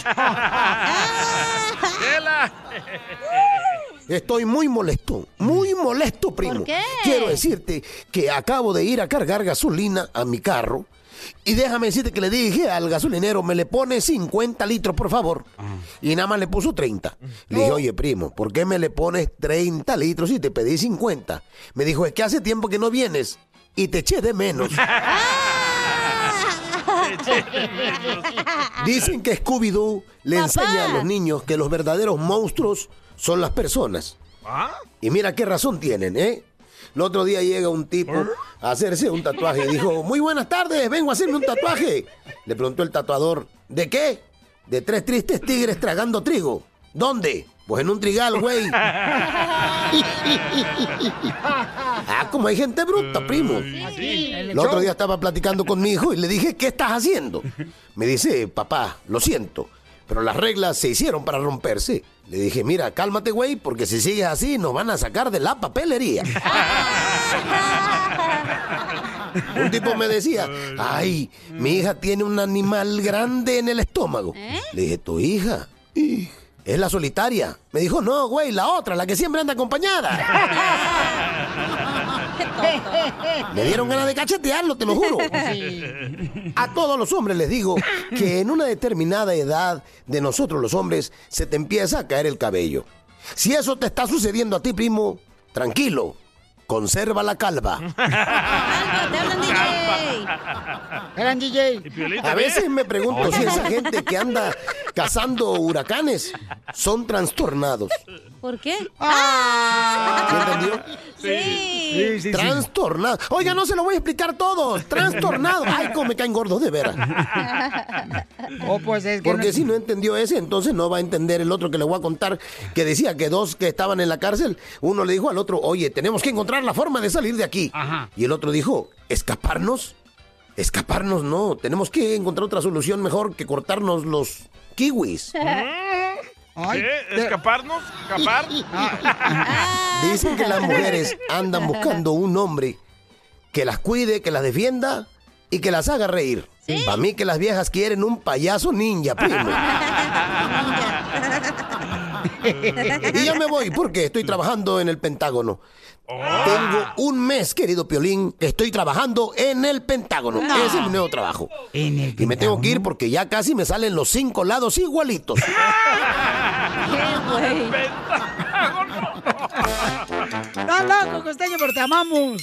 Speaker 24: Estoy muy molesto, muy molesto, primo.
Speaker 3: ¿Por qué?
Speaker 24: Quiero decirte que acabo de ir a cargar gasolina a mi carro. Y déjame decirte que le dije al gasolinero, me le pone 50 litros, por favor. Y nada más le puso 30. Le dije, oye, primo, ¿por qué me le pones 30 litros y te pedí 50? Me dijo, es que hace tiempo que no vienes y te eché de menos. *laughs* *laughs* Dicen que Scooby-Doo le
Speaker 3: Papá.
Speaker 24: enseña a los niños que los verdaderos monstruos son las personas.
Speaker 2: ¿Ah?
Speaker 24: Y mira qué razón tienen, ¿eh? El otro día llega un tipo a hacerse un tatuaje y dijo, muy buenas tardes, vengo a hacerme un tatuaje. Le preguntó el tatuador, ¿de qué? De tres tristes tigres tragando trigo. ¿Dónde? Pues en un trigal, güey. *laughs* ah, como hay gente bruta, primo. El otro día estaba platicando con mi hijo y le dije, ¿qué estás haciendo? Me dice, papá, lo siento, pero las reglas se hicieron para romperse. Le dije, mira, cálmate, güey, porque si sigues así nos van a sacar de la papelería. *laughs* Un tipo me decía, ay, mi hija tiene un animal grande en el estómago. Le dije, ¿tu hija? "Y, Es la solitaria. Me dijo, no, güey, la otra, la que siempre anda acompañada. *laughs* Me dieron ganas de cachetearlo, te lo juro. A todos los hombres les digo que en una determinada edad de nosotros los hombres se te empieza a caer el cabello. Si eso te está sucediendo a ti, primo, tranquilo. Conserva la calva. *laughs*
Speaker 1: Eran DJ.
Speaker 24: A veces me pregunto si esa gente que anda cazando huracanes son trastornados.
Speaker 3: ¿Por qué?
Speaker 24: ¿Sí entendió?
Speaker 3: Sí.
Speaker 24: Oiga, no se lo voy a explicar todo. Trastornados. Ay, cómo me caen gordos de veras.
Speaker 1: Oh, pues es que
Speaker 24: Porque
Speaker 1: no-
Speaker 24: si no entendió ese, entonces no va a entender el otro que le voy a contar, que decía que dos que estaban en la cárcel, uno le dijo al otro, oye, tenemos que encontrar la forma de salir de aquí. Y el otro dijo, ¿escaparnos? Escaparnos no, tenemos que encontrar otra solución mejor que cortarnos los kiwis. *laughs*
Speaker 2: ¿Qué? ¿Escaparnos? ¿Escapar? *laughs* *laughs*
Speaker 24: Dicen que las mujeres andan buscando un hombre que las cuide, que las defienda y que las haga reír. Para mí que las viejas quieren un payaso ninja, primo. *laughs* y ya me voy porque estoy trabajando en el Pentágono. Tengo un mes, querido Piolín, que estoy trabajando en el Pentágono.
Speaker 1: No.
Speaker 24: Ese es mi nuevo trabajo. y me tengo que ir porque ya casi me salen los cinco lados igualitos. *laughs*
Speaker 1: ¡Estás loco, costeño, pero te amamos!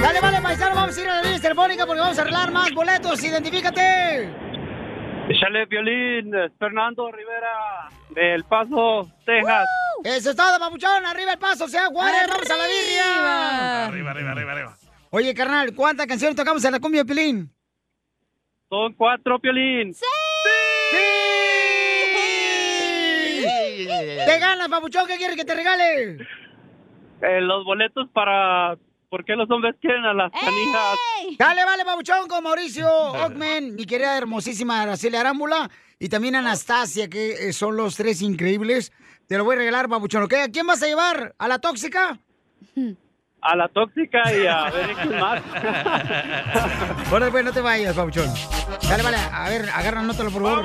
Speaker 1: Dale, vale, paisano, vamos a ir a la línea telefónica porque vamos a arreglar más boletos. Identifícate.
Speaker 25: Échale violín, Fernando Rivera, del Paso, Texas.
Speaker 1: Eso es todo, papuchón. Arriba el paso, sea Juárez, vamos a la birria.
Speaker 2: Arriba, arriba, arriba, arriba.
Speaker 1: Oye, carnal, ¿cuántas canciones tocamos en la cumbia de Pilín?
Speaker 25: Son cuatro, Piolín.
Speaker 1: Te ganas, papuchón, ¿qué quieres que te regale?
Speaker 25: Eh, los boletos para... ¿Por qué los hombres quieren a las canijas?
Speaker 1: Dale, vale, papuchón, con Mauricio *laughs* Ockman, mi querida hermosísima Araceli Arámbula y también Anastasia, que eh, son los tres increíbles. Te lo voy a regalar, papuchón, ¿ok? ¿A quién vas a llevar? ¿A la tóxica? *laughs*
Speaker 25: A la tóxica y a ver quién más. *laughs*
Speaker 1: Bueno, pues no te vayas, papuchón. Dale, vale, a ver, agarra, anótalo, por favor.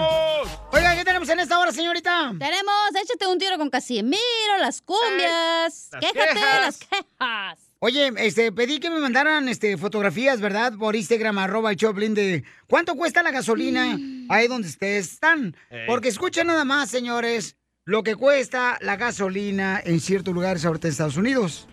Speaker 1: Oiga, ¿qué tenemos en esta hora, señorita?
Speaker 3: Tenemos, échate un tiro con Casimiro, las cumbias.
Speaker 1: las
Speaker 3: Quéjate
Speaker 1: quejas.
Speaker 3: las quejas.
Speaker 1: Oye, este, pedí que me mandaran este, fotografías, ¿verdad? Por Instagram, arroba el Choplin, de cuánto cuesta la gasolina ahí donde ustedes están.
Speaker 2: Ey.
Speaker 1: Porque escuchen nada más, señores, lo que cuesta la gasolina en ciertos lugares ahorita en Estados Unidos.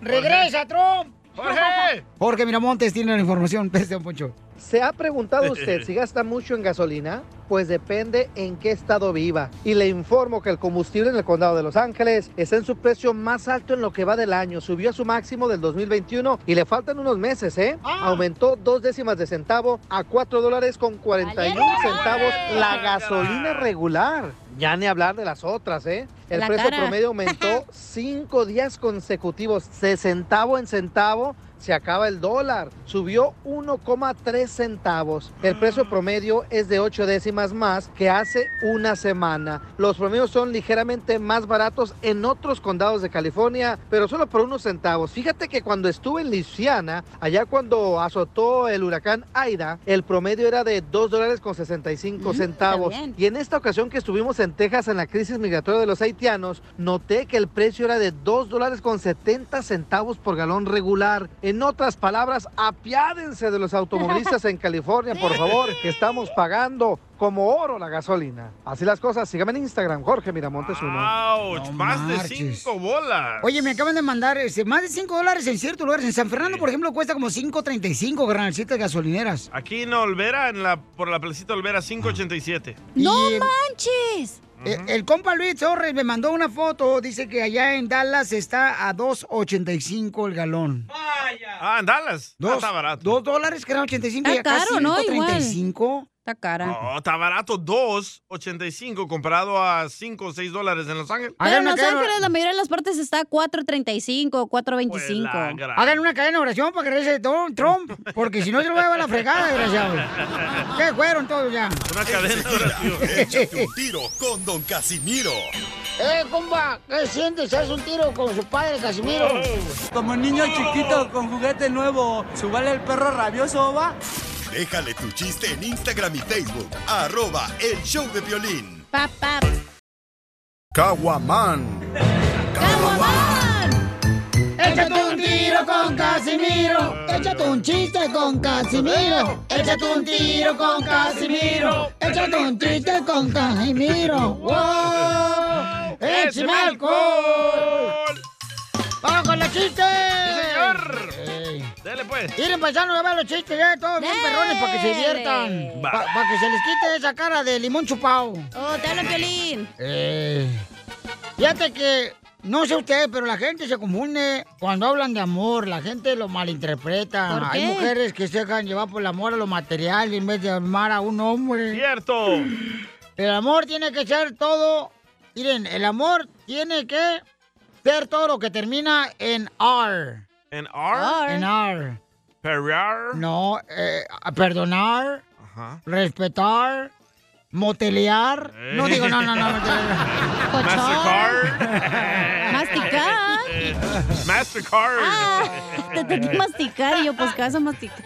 Speaker 1: ¡Regresa, Trump!
Speaker 2: ¡Jorge! *laughs*
Speaker 1: Jorge Miramontes tiene la información. *laughs* Pese, don Poncho.
Speaker 5: ¿Se ha preguntado usted *laughs* si gasta mucho en gasolina? Pues depende en qué estado viva. Y le informo que el combustible en el condado de Los Ángeles está en su precio más alto en lo que va del año. Subió a su máximo del 2021 y le faltan unos meses, ¿eh? Aumentó dos décimas de centavo a 4 dólares con 41 centavos la gasolina regular. Ya ni hablar de las otras, ¿eh? El
Speaker 26: La
Speaker 5: precio
Speaker 26: cara.
Speaker 5: promedio aumentó *laughs* cinco días consecutivos, de centavo en centavo. Se acaba el dólar, subió 1,3 centavos. El precio promedio es de 8 décimas más que hace una semana. Los promedios son ligeramente más baratos en otros condados de California, pero solo por unos centavos. Fíjate que cuando estuve en Luisiana, allá cuando azotó el huracán Aida, el promedio era de 2 dólares con 65 centavos.
Speaker 26: bien.
Speaker 5: Y en esta ocasión que estuvimos en Texas en la crisis migratoria de los haitianos, noté que el precio era de 2 dólares con 70 centavos por galón regular. En otras palabras, apiádense de los automovilistas en California, por favor, que estamos pagando como oro la gasolina. Así las cosas, síganme en Instagram, Jorge Miramontes uno.
Speaker 2: ¡Auch! más
Speaker 1: marches.
Speaker 2: de cinco bolas.
Speaker 1: Oye, me acaban de mandar este, más de 5 dólares en ciertos lugares. En San Fernando, por ejemplo, cuesta como 5.35, carnalcita gasolineras.
Speaker 2: Aquí en Olvera, en la, por la placita Olvera, 587.
Speaker 1: ¡No manches! Eh, El, compa Luis Torres me mandó una foto. Dice que allá en Dallas está a 2.85 el galón.
Speaker 2: Ah, en Dallas. Ah,
Speaker 1: Dos,
Speaker 2: está barato.
Speaker 1: dos dólares que eran 85 y
Speaker 3: Está
Speaker 1: acá
Speaker 3: caro, ¿no? Igual.
Speaker 1: 35.
Speaker 3: Está cara.
Speaker 2: No, está barato 2.85 comparado a 5 o 6 dólares en Los Ángeles.
Speaker 3: Pero en Los Ángeles la mayoría de las partes está a 4.35, 4.25.
Speaker 1: Hagan una cadena de oración para que regrese Don Trump, porque si no se lo voy a llevar a la fregada, desgraciado. *laughs* ¿Qué fueron todos ya?
Speaker 2: Una cadena de oración. *laughs*
Speaker 7: Échate un tiro con Don Casimiro.
Speaker 1: Eh, compa, ¿qué sientes? ¿Haz un tiro con su padre, Casimiro?
Speaker 8: Como niño chiquito con juguete nuevo, ¿subale el perro rabioso, va?
Speaker 7: Déjale tu chiste en Instagram y Facebook. Arroba El Show de Violín.
Speaker 3: Papá.
Speaker 7: Caguaman.
Speaker 1: Échate un tiro con Casimiro. Échate un chiste con Casimiro. Échate un tiro con Casimiro. Échate un chiste con Casimiro. ¡Wow! ¡Échame alcohol! ¡Vamos con los chistes!
Speaker 2: Dele pues.
Speaker 1: Miren, paisanos, a ver los chistes ya, todos bien perrones para que se diviertan. Para que se les quite esa cara de limón chupado.
Speaker 3: Oh, te hablan, Piolín.
Speaker 1: Eh, fíjate que, no sé usted, pero la gente se confunde cuando hablan de amor. La gente lo malinterpreta.
Speaker 3: ¿Por
Speaker 1: Hay
Speaker 3: qué?
Speaker 1: mujeres que se dejan llevar por el amor a lo material en vez de amar a un hombre.
Speaker 2: Cierto.
Speaker 1: El amor tiene que ser todo. Miren, el amor tiene que ser todo lo que termina en R.
Speaker 2: ¿En R?
Speaker 1: En R.
Speaker 2: Perrear.
Speaker 1: No, eh, perdonar,
Speaker 2: Ajá.
Speaker 1: respetar, motelear. No digo, no, no, no. no, *laughs*
Speaker 2: Mastercard. *laughs*
Speaker 3: Masticar. *laughs*
Speaker 2: Mastercard.
Speaker 3: Ah, te tengo que masticar y yo, pues, ¿qué vas a masticar?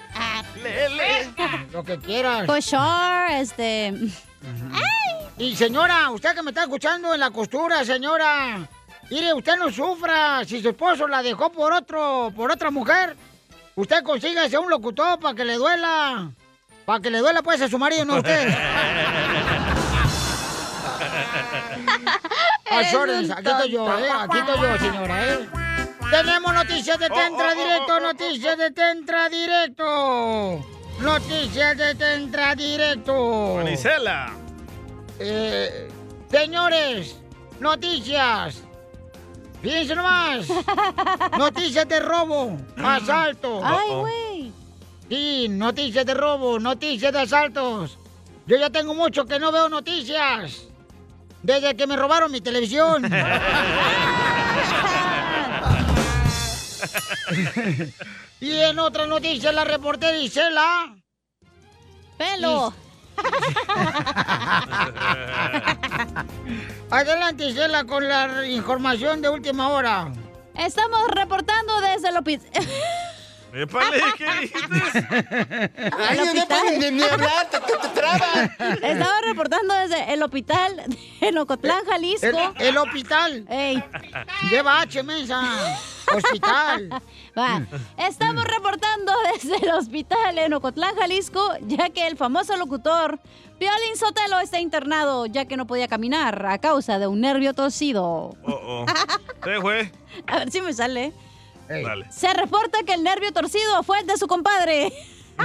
Speaker 1: Lo que quieras.
Speaker 3: Cochar, este...
Speaker 1: Y señora, usted que me está escuchando en la costura, señora. Mire, usted no sufra. Si su esposo la dejó por otro, por otra mujer, usted consígase un locutor para que le duela. Para que le duela pues a su marido, no a *laughs* usted. Aquí estoy yo, ¿eh? Aquí estoy yo, señora, ¿eh? Tenemos noticias de Tentra Directo, noticias de Tentra Directo. Noticias de Tentra Directo.
Speaker 2: Manicela.
Speaker 1: Eh, señores, noticias. Fíjense nomás. noticias de robo, asalto.
Speaker 3: Ay, güey.
Speaker 1: Sí, noticias de robo, noticias de asaltos. Yo ya tengo mucho que no veo noticias. Desde que me robaron mi televisión. *laughs* y en otra noticia, la reportera Isela.
Speaker 3: Pelo. *laughs*
Speaker 1: Adelante, Isela, con la información de última hora.
Speaker 3: Estamos reportando desde el hospital. *laughs*
Speaker 2: Épale, ¿qué dijiste?
Speaker 3: Ay, no pueden ni hablar,
Speaker 1: te, trabas.
Speaker 3: Estaba reportando desde el hospital en Ocotlán, Jalisco.
Speaker 1: El, el hospital.
Speaker 3: Ey.
Speaker 1: Lleva H, mensa. Hospital. *laughs*
Speaker 3: Va. Estamos reportando desde el hospital en Ocotlán, Jalisco, ya que el famoso locutor Piolín Sotelo está internado, ya que no podía caminar a causa de un nervio torcido.
Speaker 2: Oh, oh. Sí. *laughs*
Speaker 3: A ver si me sale.
Speaker 2: Dale.
Speaker 3: Se reporta que el nervio torcido fue el de su compadre. *laughs*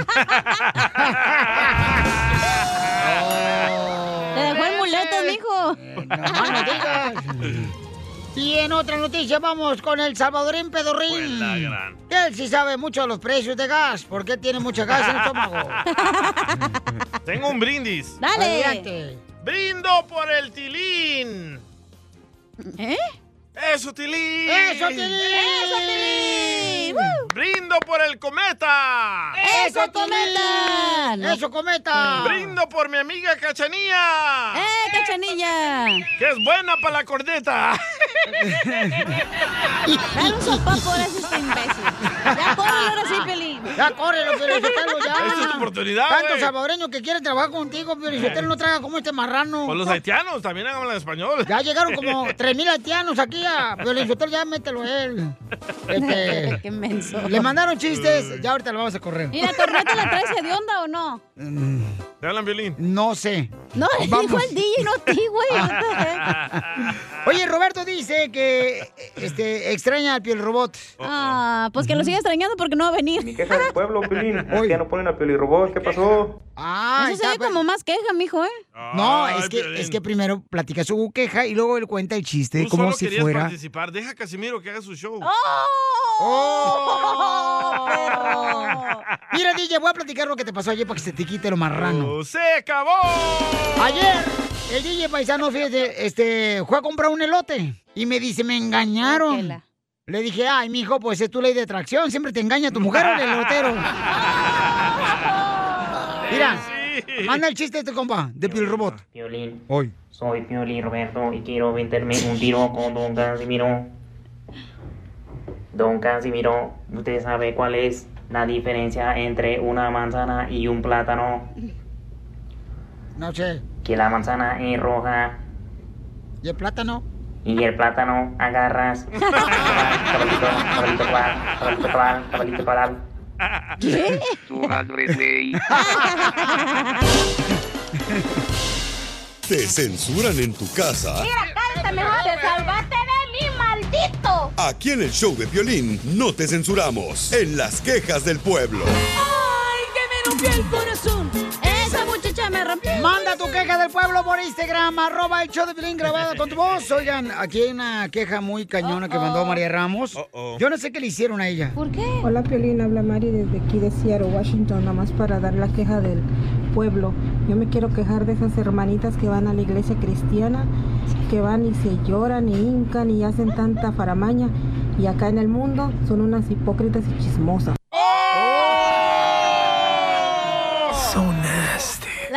Speaker 3: Te dejó en muletas, mijo.
Speaker 1: No no digas. Y en otra noticia vamos con el Salvadorín Pedorrín.
Speaker 2: la gran.
Speaker 1: Él sí sabe mucho de los precios de gas, porque tiene mucha gas en el estómago. *laughs*
Speaker 2: Tengo un brindis.
Speaker 3: Dale.
Speaker 1: Adelante.
Speaker 2: Brindo por el tilín.
Speaker 3: ¿Eh?
Speaker 2: ¡Eso, tilín!
Speaker 1: ¡Eso, Tilín!
Speaker 3: ¡Eso, Tilín! ¡Woo!
Speaker 2: ¡Brindo por el cometa!
Speaker 3: ¡Eso, cometa!
Speaker 1: ¡Eso, cometa!
Speaker 2: ¡Brindo por mi amiga Cachanilla!
Speaker 3: ¡Eh, cachanilla!
Speaker 2: ¡Que es buena para la corneta!
Speaker 3: Dale un sopapo a ese imbécil. Ya córrelo ahora sí, Pelín.
Speaker 1: Ya córrelo, Piolichotelo, ya.
Speaker 2: Esa es tu oportunidad,
Speaker 1: Tantos salvadoreños que quieren trabajar contigo, Piolichotelo, no traga como este marrano.
Speaker 2: Por los haitianos también hablan español.
Speaker 1: Ya llegaron como 3.000 haitianos aquí a Piolichotelo, ya mételo a él. Este, *laughs*
Speaker 3: Qué menso.
Speaker 1: le mandaron chistes, ya ahorita lo vamos a correr.
Speaker 3: ¿Y la corneta la traes de onda o no?
Speaker 2: ¿Te hablan violín?
Speaker 1: No sé.
Speaker 3: No, le dijo el DJ, no a ti, güey. *laughs*
Speaker 1: Oye, Roberto dice que este, extraña al piel robot.
Speaker 3: Ah, pues que lo siga extrañando porque no va a venir.
Speaker 27: Queja del pueblo. Es *laughs* que ya no ponen a Piolirobot. ¿Qué pasó?
Speaker 1: Ah,
Speaker 3: Eso se ve como más queja, mijo, ¿eh?
Speaker 1: No, es que,
Speaker 2: Piolín.
Speaker 1: es que primero platica su queja y luego él cuenta el chiste como si
Speaker 2: querías
Speaker 1: fuera.
Speaker 2: participar. Deja a Casimiro que haga su show.
Speaker 3: ¡Oh! Pero...
Speaker 1: Mira, *laughs* DJ, voy a platicar lo que te pasó ayer para que se te quite lo marrano.
Speaker 2: Oh, ¡Se acabó!
Speaker 1: Ayer, el DJ paisano, fíjate, este, fue a comprar un elote y me dice, me engañaron. Le dije, ay, mijo, pues es tu ley de atracción, siempre te engaña tu mujer o el elotero. *laughs* Mira, Manda el chiste este compa, de Piel Robot.
Speaker 28: Piolín.
Speaker 1: Hoy.
Speaker 28: Soy Piolín Roberto y quiero meterme un tiro con Don Casimiro. Don Casimiro, ¿usted sabe cuál es la diferencia entre una manzana y un plátano?
Speaker 1: No sé.
Speaker 28: Que la manzana es roja
Speaker 1: ¿Y el plátano?
Speaker 28: y el plátano agarras. Caballito, caballito cual, caballito cual, caballito cual. *laughs*
Speaker 1: ¿Qué?
Speaker 7: ¿Te censuran en tu casa?
Speaker 10: cállate mejor. Te salvaste de mí, maldito.
Speaker 7: Aquí en el show de violín no te censuramos. En las quejas del pueblo.
Speaker 10: Ay, que me rompió el corazón.
Speaker 1: Manda tu queja del pueblo por Instagram, arroba el show de Piolín grabada con tu voz. *laughs* Oigan, aquí hay una queja muy cañona que mandó María Ramos. Yo no sé qué le hicieron a ella.
Speaker 3: ¿Por qué?
Speaker 29: Hola Piolín, habla Mari desde aquí de Seattle, Washington, nada más para dar la queja del pueblo. Yo me quiero quejar de esas hermanitas que van a la iglesia cristiana, que van y se lloran y hincan y hacen tanta faramaña. Y acá en el mundo son unas hipócritas y chismosas.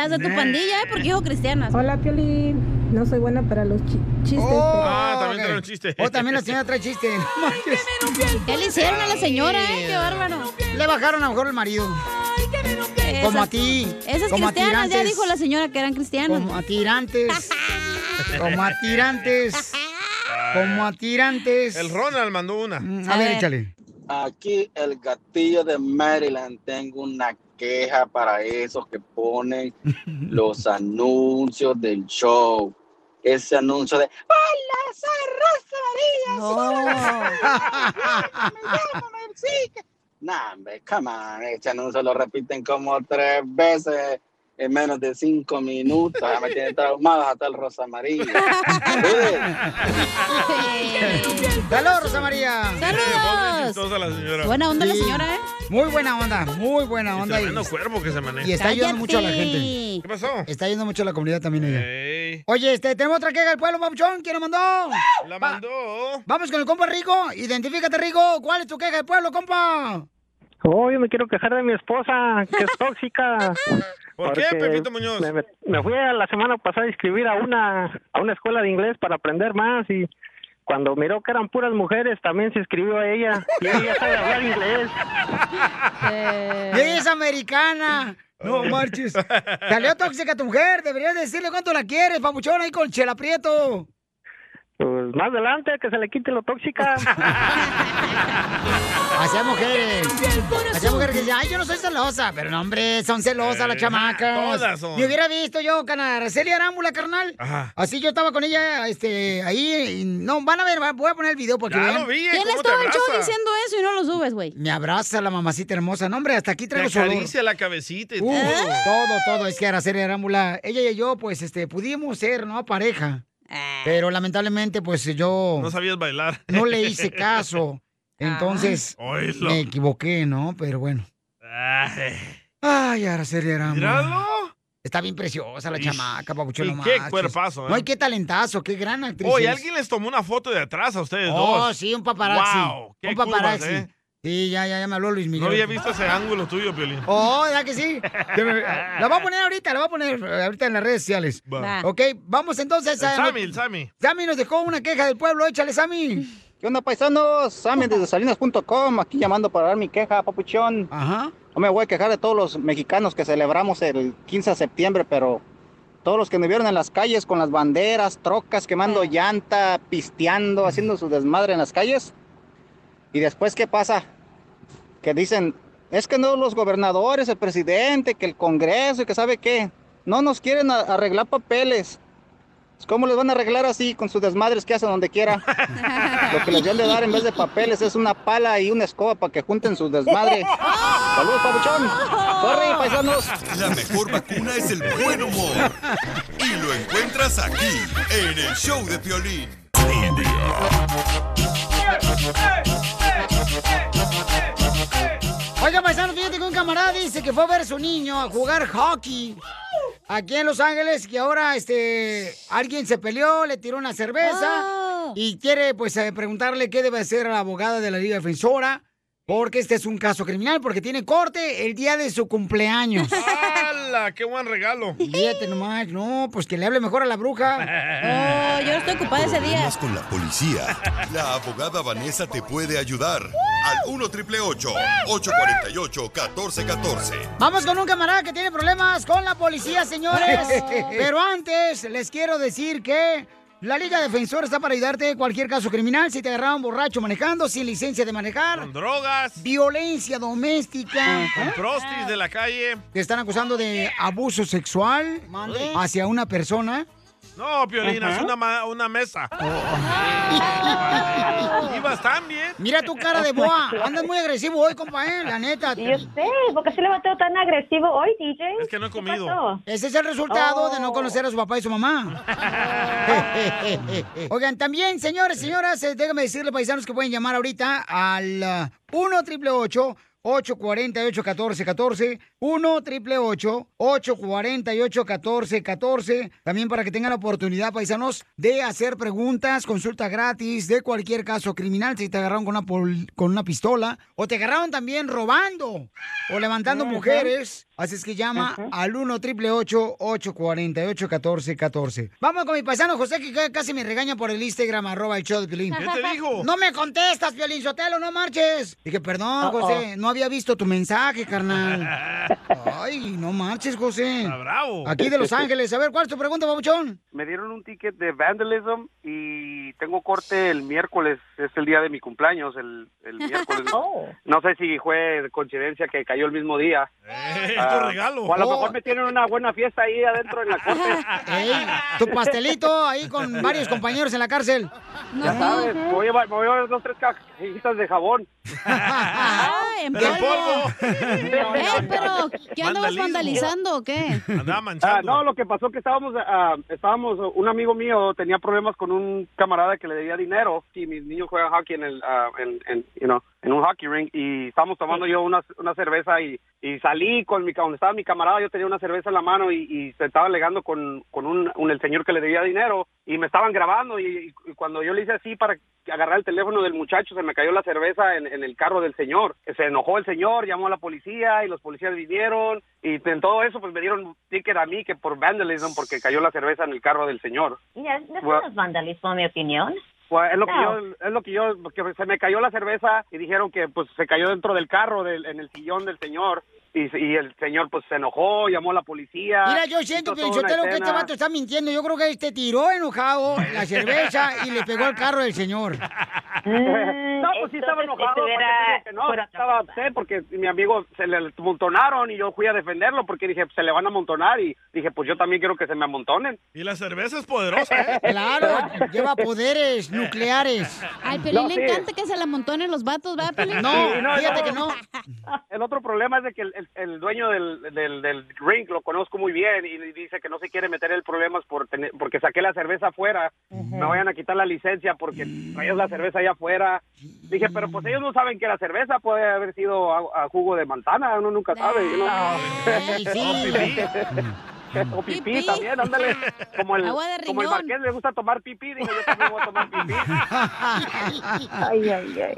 Speaker 3: Las de tu pandilla, ¿eh? Porque dijo cristianas.
Speaker 29: Hola Piolín, no soy buena para los chi- chistes.
Speaker 1: Oh,
Speaker 2: Ah, también trae un chiste.
Speaker 1: Oh, también la señora trae chiste. *laughs*
Speaker 3: ¿Qué le hicieron a la señora, eh? Qué bárbaro.
Speaker 1: Le bajaron a lo mejor el marido.
Speaker 3: Esas-
Speaker 1: Como a ti.
Speaker 3: Esas
Speaker 1: como
Speaker 3: cristianas, ya dijo la señora que eran cristianas.
Speaker 1: Como a tirantes. Como a tirantes. Como a tirantes.
Speaker 2: El Ronald mandó una.
Speaker 1: A ver, échale.
Speaker 30: Aquí el gatillo de Maryland tengo una queja para esos que ponen *laughs* los anuncios del show. Ese anuncio de Hola, soy Rosa María. Llámame, sí, que-". Nah, hombre, come on. Ese anuncio lo repiten como tres veces en menos de cinco minutos. Ya me tiene traumado hasta el Rosa *laughs* María.
Speaker 1: ¡Saludos, Rosa María!
Speaker 2: Señora.
Speaker 3: Buena onda la señora, ¿eh?
Speaker 1: Muy buena onda, muy buena onda. Y,
Speaker 2: tremendo cuervo que se maneja.
Speaker 1: y está ayudando mucho a la gente.
Speaker 2: ¿Qué pasó?
Speaker 1: Está ayudando mucho a la comunidad también ella. Oye, este, tenemos otra queja del pueblo, Papuchón. ¿Quién la mandó?
Speaker 2: La
Speaker 1: Va-
Speaker 2: mandó.
Speaker 1: Vamos con el compa Rico. Identifícate, Rico. ¿Cuál es tu queja del pueblo, compa?
Speaker 31: Oh, yo me quiero quejar de mi esposa, que es *laughs* tóxica.
Speaker 2: ¿Por qué,
Speaker 31: Porque
Speaker 2: Pepito Muñoz?
Speaker 31: Me, fui a la semana pasada a inscribir a una, a una escuela de inglés para aprender más y cuando miró que eran puras mujeres, también se inscribió a ella. Y ella sabe hablar inglés.
Speaker 1: Y ella es americana. No *laughs* marches. Salió tóxica tu mujer. Deberías decirle cuánto la quieres, papuchón, ahí con Chela Prieto.
Speaker 31: Pues más adelante, que se le quite lo tóxica. *laughs*
Speaker 1: Hacia mujeres. Hacia mujeres que dicen, ay, yo no soy celosa. Pero no, hombre, son celosas las chamacas.
Speaker 2: todas son.
Speaker 1: Me hubiera visto yo, cana, Araceli Arámbula, carnal.
Speaker 2: Ajá.
Speaker 1: Así yo estaba con ella, este, ahí. y no, van a ver, voy a poner el video porque
Speaker 2: Ya
Speaker 1: vean.
Speaker 2: lo vi, ¿eh?
Speaker 3: ¿Quién
Speaker 2: ¿Cómo
Speaker 3: es
Speaker 2: te
Speaker 3: todo el show diciendo eso y no lo subes, güey?
Speaker 1: Me abraza la mamacita hermosa. No, hombre, hasta aquí traigo su olor.
Speaker 2: acaricia la cabecita y
Speaker 1: Uh,
Speaker 2: todo.
Speaker 1: todo, todo. Es que Araceli Arámbula, ella y yo, pues, este, pudimos ser, ¿no? Pareja. Pero lamentablemente, pues, yo
Speaker 2: No sabías bailar.
Speaker 1: no le hice caso. *laughs* Entonces,
Speaker 2: Oílo.
Speaker 1: me equivoqué, ¿no? Pero bueno.
Speaker 2: Ay,
Speaker 1: Ay, Araceli.
Speaker 2: Míralo.
Speaker 1: Está bien preciosa la
Speaker 2: Ish.
Speaker 1: chamaca, papuchón.
Speaker 2: Y
Speaker 1: no
Speaker 2: qué
Speaker 1: marches.
Speaker 2: cuerpazo, ¿eh?
Speaker 1: No, qué talentazo, qué gran actriz.
Speaker 2: Oye,
Speaker 1: es.
Speaker 2: alguien les tomó una foto de atrás a ustedes
Speaker 1: Oh,
Speaker 2: dos.
Speaker 1: sí, un paparazzi.
Speaker 2: Wow, qué
Speaker 1: un paparazzi.
Speaker 2: curvas, ¿eh?
Speaker 1: Sí, ya, ya, ya me habló Luis Miguel.
Speaker 2: No había visto ese ángulo tuyo, Piolín.
Speaker 1: Oh, ¿verdad que sí? Me- La voy a poner ahorita, la voy a poner eh, ahorita en las redes sociales.
Speaker 2: Va.
Speaker 1: Ok, vamos entonces
Speaker 2: El
Speaker 1: a...
Speaker 2: Sammy, el Sammy.
Speaker 1: Sammy nos dejó una queja del pueblo, échale, Sammy.
Speaker 30: ¿Qué onda, paisanos? Sammy desde salinas.com, aquí llamando para dar mi queja, papuchón.
Speaker 1: Ajá.
Speaker 30: No me voy a quejar de todos los mexicanos que celebramos el 15 de septiembre, pero todos los que me vieron en las calles con las banderas, trocas, quemando llanta, pisteando, haciendo su desmadre en las calles. ¿Y después qué pasa? Que dicen, es que no los gobernadores, el presidente, que el Congreso, y que sabe qué. No nos quieren a- arreglar papeles. ¿Cómo les van a arreglar así con sus desmadres que hacen donde quiera? *laughs* Lo que les deben de dar en vez de papeles es una pala y una escoba para que junten sus desmadres. Saludos, papuchón. Corre, paisanos.
Speaker 7: La mejor vacuna es el buen humor. Y lo encuentras aquí, en el show de Piolín.
Speaker 1: Oiga, paisano, fíjate que un camarada dice que fue a ver a su niño a jugar hockey aquí en Los Ángeles, que ahora este alguien se peleó, le tiró una cerveza y quiere pues eh, preguntarle qué debe hacer a la abogada de la Liga Defensora, porque este es un caso criminal, porque tiene corte el día de su cumpleaños. *laughs*
Speaker 2: ¡Hala! ¡Qué buen regalo!
Speaker 1: Fíjate nomás, no, pues que le hable mejor a la bruja.
Speaker 3: Oh, yo estoy ocupada ese día.
Speaker 7: Problemas con la policía. La abogada Vanessa te puede ayudar. Al 1 888 848 1414
Speaker 1: Vamos con un camarada que tiene problemas con la policía, señores. *laughs* Pero antes, les quiero decir que la Liga Defensor está para ayudarte en cualquier caso criminal. Si te agarraron borracho manejando, sin licencia de manejar.
Speaker 2: Con drogas.
Speaker 1: Violencia doméstica.
Speaker 2: Con prostis de la calle.
Speaker 1: Te están acusando de abuso sexual hacia una persona.
Speaker 2: No, Piolín, es una, ma- una mesa. Ibas tan bien.
Speaker 1: Mira tu cara de boa. Andas muy agresivo hoy, compa, ¿eh? La neta.
Speaker 21: Yo sé, ¿por qué se levantó tan agresivo hoy, DJ?
Speaker 2: Es que no he comido.
Speaker 21: pasó?
Speaker 1: Ese es el resultado de
Speaker 21: Oh.
Speaker 1: no conocer a su papá y su mamá. *laughs* Oigan, también, señores, señoras, eh, déjame decirle, paisanos, que pueden llamar ahorita al ah, 1 888 848 1414 1 888 848 1414 También para que tengan la oportunidad, paisanos, de hacer preguntas, consulta gratis de cualquier caso criminal. Si te agarraron con una, pol- con una pistola o te agarraron también robando o levantando mujeres. Así es que llama
Speaker 21: Ujú.
Speaker 1: al 1 888 848 1414 Vamos con mi paisano José, que ca- casi me regaña por el Instagram, arroba el show de Piolín.
Speaker 2: ¿Qué te dijo?
Speaker 1: No me contestas, Piolín Sotelo, no marches. Dije, perdón. José, no había visto tu mensaje, carnal. *laughs* Ay, no marches, José.
Speaker 2: bravo.
Speaker 1: Aquí de Los Ángeles. A ver, ¿cuál es tu pregunta, babuchón?
Speaker 32: Me dieron un ticket de vandalism y tengo corte el miércoles, es el día de mi cumpleaños, el, el miércoles. *laughs* No sé si fue de coincidencia que cayó el mismo día.
Speaker 2: es
Speaker 32: Ah,
Speaker 2: tu regalo.
Speaker 32: O a lo
Speaker 1: Oh.
Speaker 32: mejor me tienen una buena fiesta ahí adentro en la corte. *laughs*
Speaker 1: Ey, tu pastelito ahí con *laughs* varios compañeros en la cárcel.
Speaker 32: Ya sabes, me voy a llevar, me voy a llevar dos, tres cajitas de jabón.
Speaker 3: Ay, en
Speaker 32: De
Speaker 3: polvo.
Speaker 32: polvo. *laughs*
Speaker 3: Pero, ¿qué andabas vandalizando o qué?
Speaker 2: Andaba manchando.
Speaker 32: Ah, no, lo que pasó que estábamos, ah, estábamos, un amigo mío tenía problemas con un camarada que le debía dinero y mis niños juegan hockey en el, ah, en, en, you know, en un hockey ring y estábamos tomando yo una, una cerveza y, y salí con mi, donde estaba mi camarada, yo tenía una cerveza en la mano y, y se estaba alegando con, con un, un- el señor que le debía dinero y me estaban grabando y, y cuando yo le hice así para agarrar el teléfono del muchacho se me cayó la cerveza en, en el carro del señor. Se enojó el señor, llamó a la policía y los policías vinieron y en todo eso pues me dieron ticket a mí que por vandalism porque cayó la cerveza en el carro del señor. Bueno.
Speaker 33: no es vandalismo, en mi opinión.
Speaker 32: Pues, es lo que yo, es lo que yo, que se me cayó la cerveza y dijeron que pues se cayó dentro del carro, del, en el sillón del señor y, y el señor pues se enojó, llamó a la policía.
Speaker 1: Mira, yo siento,
Speaker 32: toda una
Speaker 1: Piolichotelo, que este vato está mintiendo. Yo creo que este tiró enojado la cerveza y le pegó al carro del señor. *laughs*
Speaker 32: no, pues sí estaba enojado.
Speaker 33: esto
Speaker 32: ¿para qué
Speaker 33: era
Speaker 32: te digo que no,
Speaker 33: fuera
Speaker 32: estaba upset porque mi amigo se le amontonaron y yo fui a defenderlo porque dije, se le van a amontonar y dije, pues yo también quiero que se me amontonen.
Speaker 2: Y la cerveza es poderosa, ¿eh? *laughs*
Speaker 1: Claro, lleva poderes *laughs* nucleares.
Speaker 3: Al Pelín
Speaker 32: No,
Speaker 3: le
Speaker 32: sí.
Speaker 3: encanta que se la amontonen los vatos, ¿verdad, Pelín?
Speaker 32: Sí, El otro problema es de que el, el- el dueño del, del, del ring lo conozco muy bien y dice que no se quiere meter en problemas por tener, porque saqué la cerveza afuera. Me vayan a quitar la licencia porque traías la cerveza allá afuera. Dije, pero pues ellos no saben que la cerveza puede haber sido a, a jugo de manzana, uno nunca sabe. ¿no? *laughs* *laughs* O pipí también, ándale. *laughs* Como el,
Speaker 1: Agua de
Speaker 32: como el marqués le gusta tomar pipí, digo, yo también voy a tomar pipí.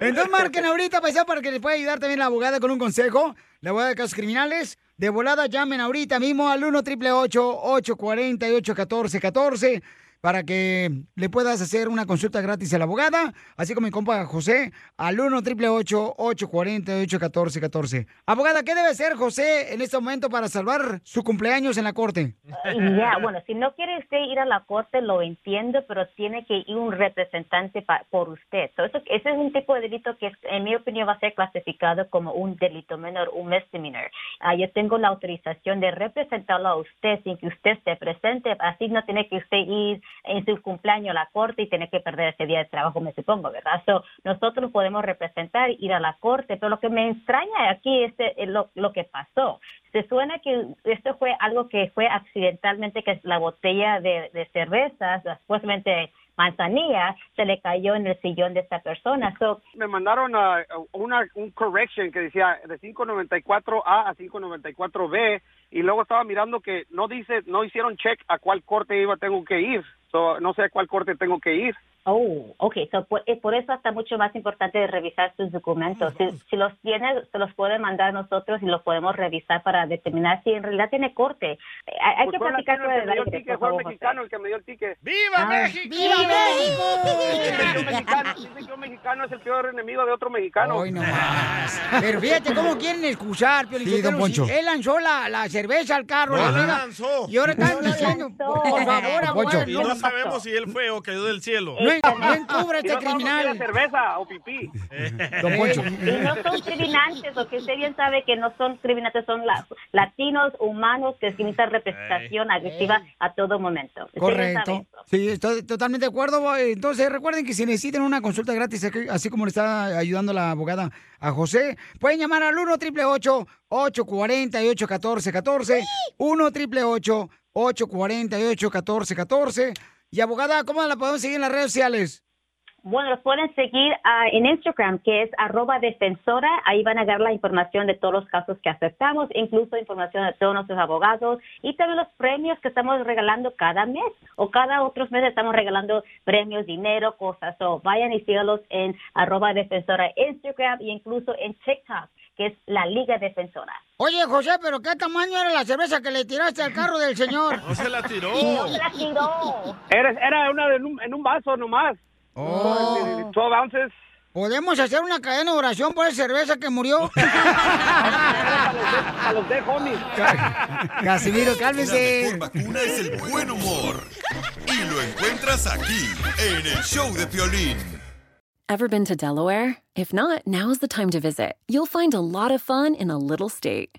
Speaker 32: *laughs*
Speaker 1: Entonces marquen ahorita, paisano, para que les pueda ayudar también la abogada con un consejo. La abogada de casos criminales. De volada llamen ahorita mismo al 1 888 848 1414 para que le puedas hacer una consulta gratis a la abogada, así como mi compa José, al 1 888 848 1414 Abogada, ¿qué debe hacer José en este momento para salvar su cumpleaños en la corte? *laughs*
Speaker 33: Ya, bueno, si no quiere usted ir a la corte, lo entiendo, pero tiene que ir un representante por usted. So, eso, ese es un tipo de delito que, en mi opinión, va a ser clasificado como un delito menor, un misdemeanor. Ah, yo tengo la autorización de representarlo a usted sin que usted esté presente, así no tiene que usted ir en su cumpleaños la corte y tener que perder ese día de trabajo, me supongo, ¿verdad? So, nosotros podemos representar, ir a la corte, pero lo que me extraña aquí es eh, lo, lo que pasó. Se suena que esto fue algo que fue accidentalmente, que la botella de, de cervezas, supuestamente manzanilla, se le cayó en el sillón de esta persona. So,
Speaker 32: me mandaron a una un correction que decía de 594A a 594B y luego estaba mirando que no dice no hicieron check a cuál corte iba tengo que ir. So, no sé a cuál corte tengo que ir.
Speaker 33: Oh, ok. So, por, eh, por eso está mucho más importante revisar sus documentos. Si, si los tiene, se los puede mandar a nosotros y los podemos revisar para determinar si en realidad tiene corte. Eh, Hay, hay
Speaker 32: Pues
Speaker 33: que platicar con
Speaker 32: el que
Speaker 33: el
Speaker 32: me dio el el mexicano el que me dio el ticket.
Speaker 2: ¡Viva
Speaker 33: Ah.
Speaker 2: México!
Speaker 33: ¡Viva
Speaker 32: un *laughs* mexicano, es el peor enemigo de otro mexicano.
Speaker 1: Hoy no más. Pero fíjate cómo quieren excusar, Piolín
Speaker 32: Sí, don Poncho.
Speaker 1: Él lanzó la, la cerveza al carro.
Speaker 2: No
Speaker 1: la
Speaker 2: lanzó.
Speaker 1: Y ahora están
Speaker 2: No
Speaker 1: diciendo, por favor, abogado,
Speaker 2: Y no sabemos si él fue o cayó del cielo.
Speaker 1: No, no encubra
Speaker 32: Y
Speaker 1: este
Speaker 32: no sabemos si
Speaker 1: criminal.
Speaker 32: era cerveza o pipí. *laughs*
Speaker 1: Don Poncho.
Speaker 33: Y no son criminantes, lo que usted bien sabe que no son criminantes, son la- latinos humanos que necesitan representación agresiva a todo momento.
Speaker 1: Correcto. Sí, estoy totalmente de acuerdo. Entonces, recuerden que si necesitan una consulta gratis, así como le está ayudando la abogada a José, pueden llamar al 1 888 848 1414 1 888 848 1414 Y abogada, ¿cómo la podemos seguir en las redes sociales?
Speaker 33: Bueno, los pueden seguir ah, en Instagram, que es arroba defensora. Ahí van a dar la información de todos los casos que aceptamos, incluso información de todos nuestros abogados y también los premios que estamos regalando cada mes o cada otros meses estamos regalando premios, dinero, cosas. So, vayan y sígalos en arroba defensora Instagram e incluso en TikTok, que es la Liga Defensora.
Speaker 1: Oye, José, ¿pero qué tamaño era la cerveza que le tiraste al carro del señor? *laughs*
Speaker 2: No se la tiró.
Speaker 33: No se la tiró.
Speaker 32: Era, era una de- en, un, en un vaso nomás.
Speaker 1: Oh.
Speaker 32: 12 ounces.
Speaker 1: ¿Podemos hacer una cadena de oración por esa cerveza que murió? *laughs*
Speaker 32: A los de homie.
Speaker 1: Casimiro,
Speaker 7: La
Speaker 1: cálmese.
Speaker 7: mejor vacuna es el buen humor. Y lo encuentras aquí, en el show de Piolín.
Speaker 34: Ever been to Delaware? If not, now's the time to visit. You'll find a lot of fun in a little state.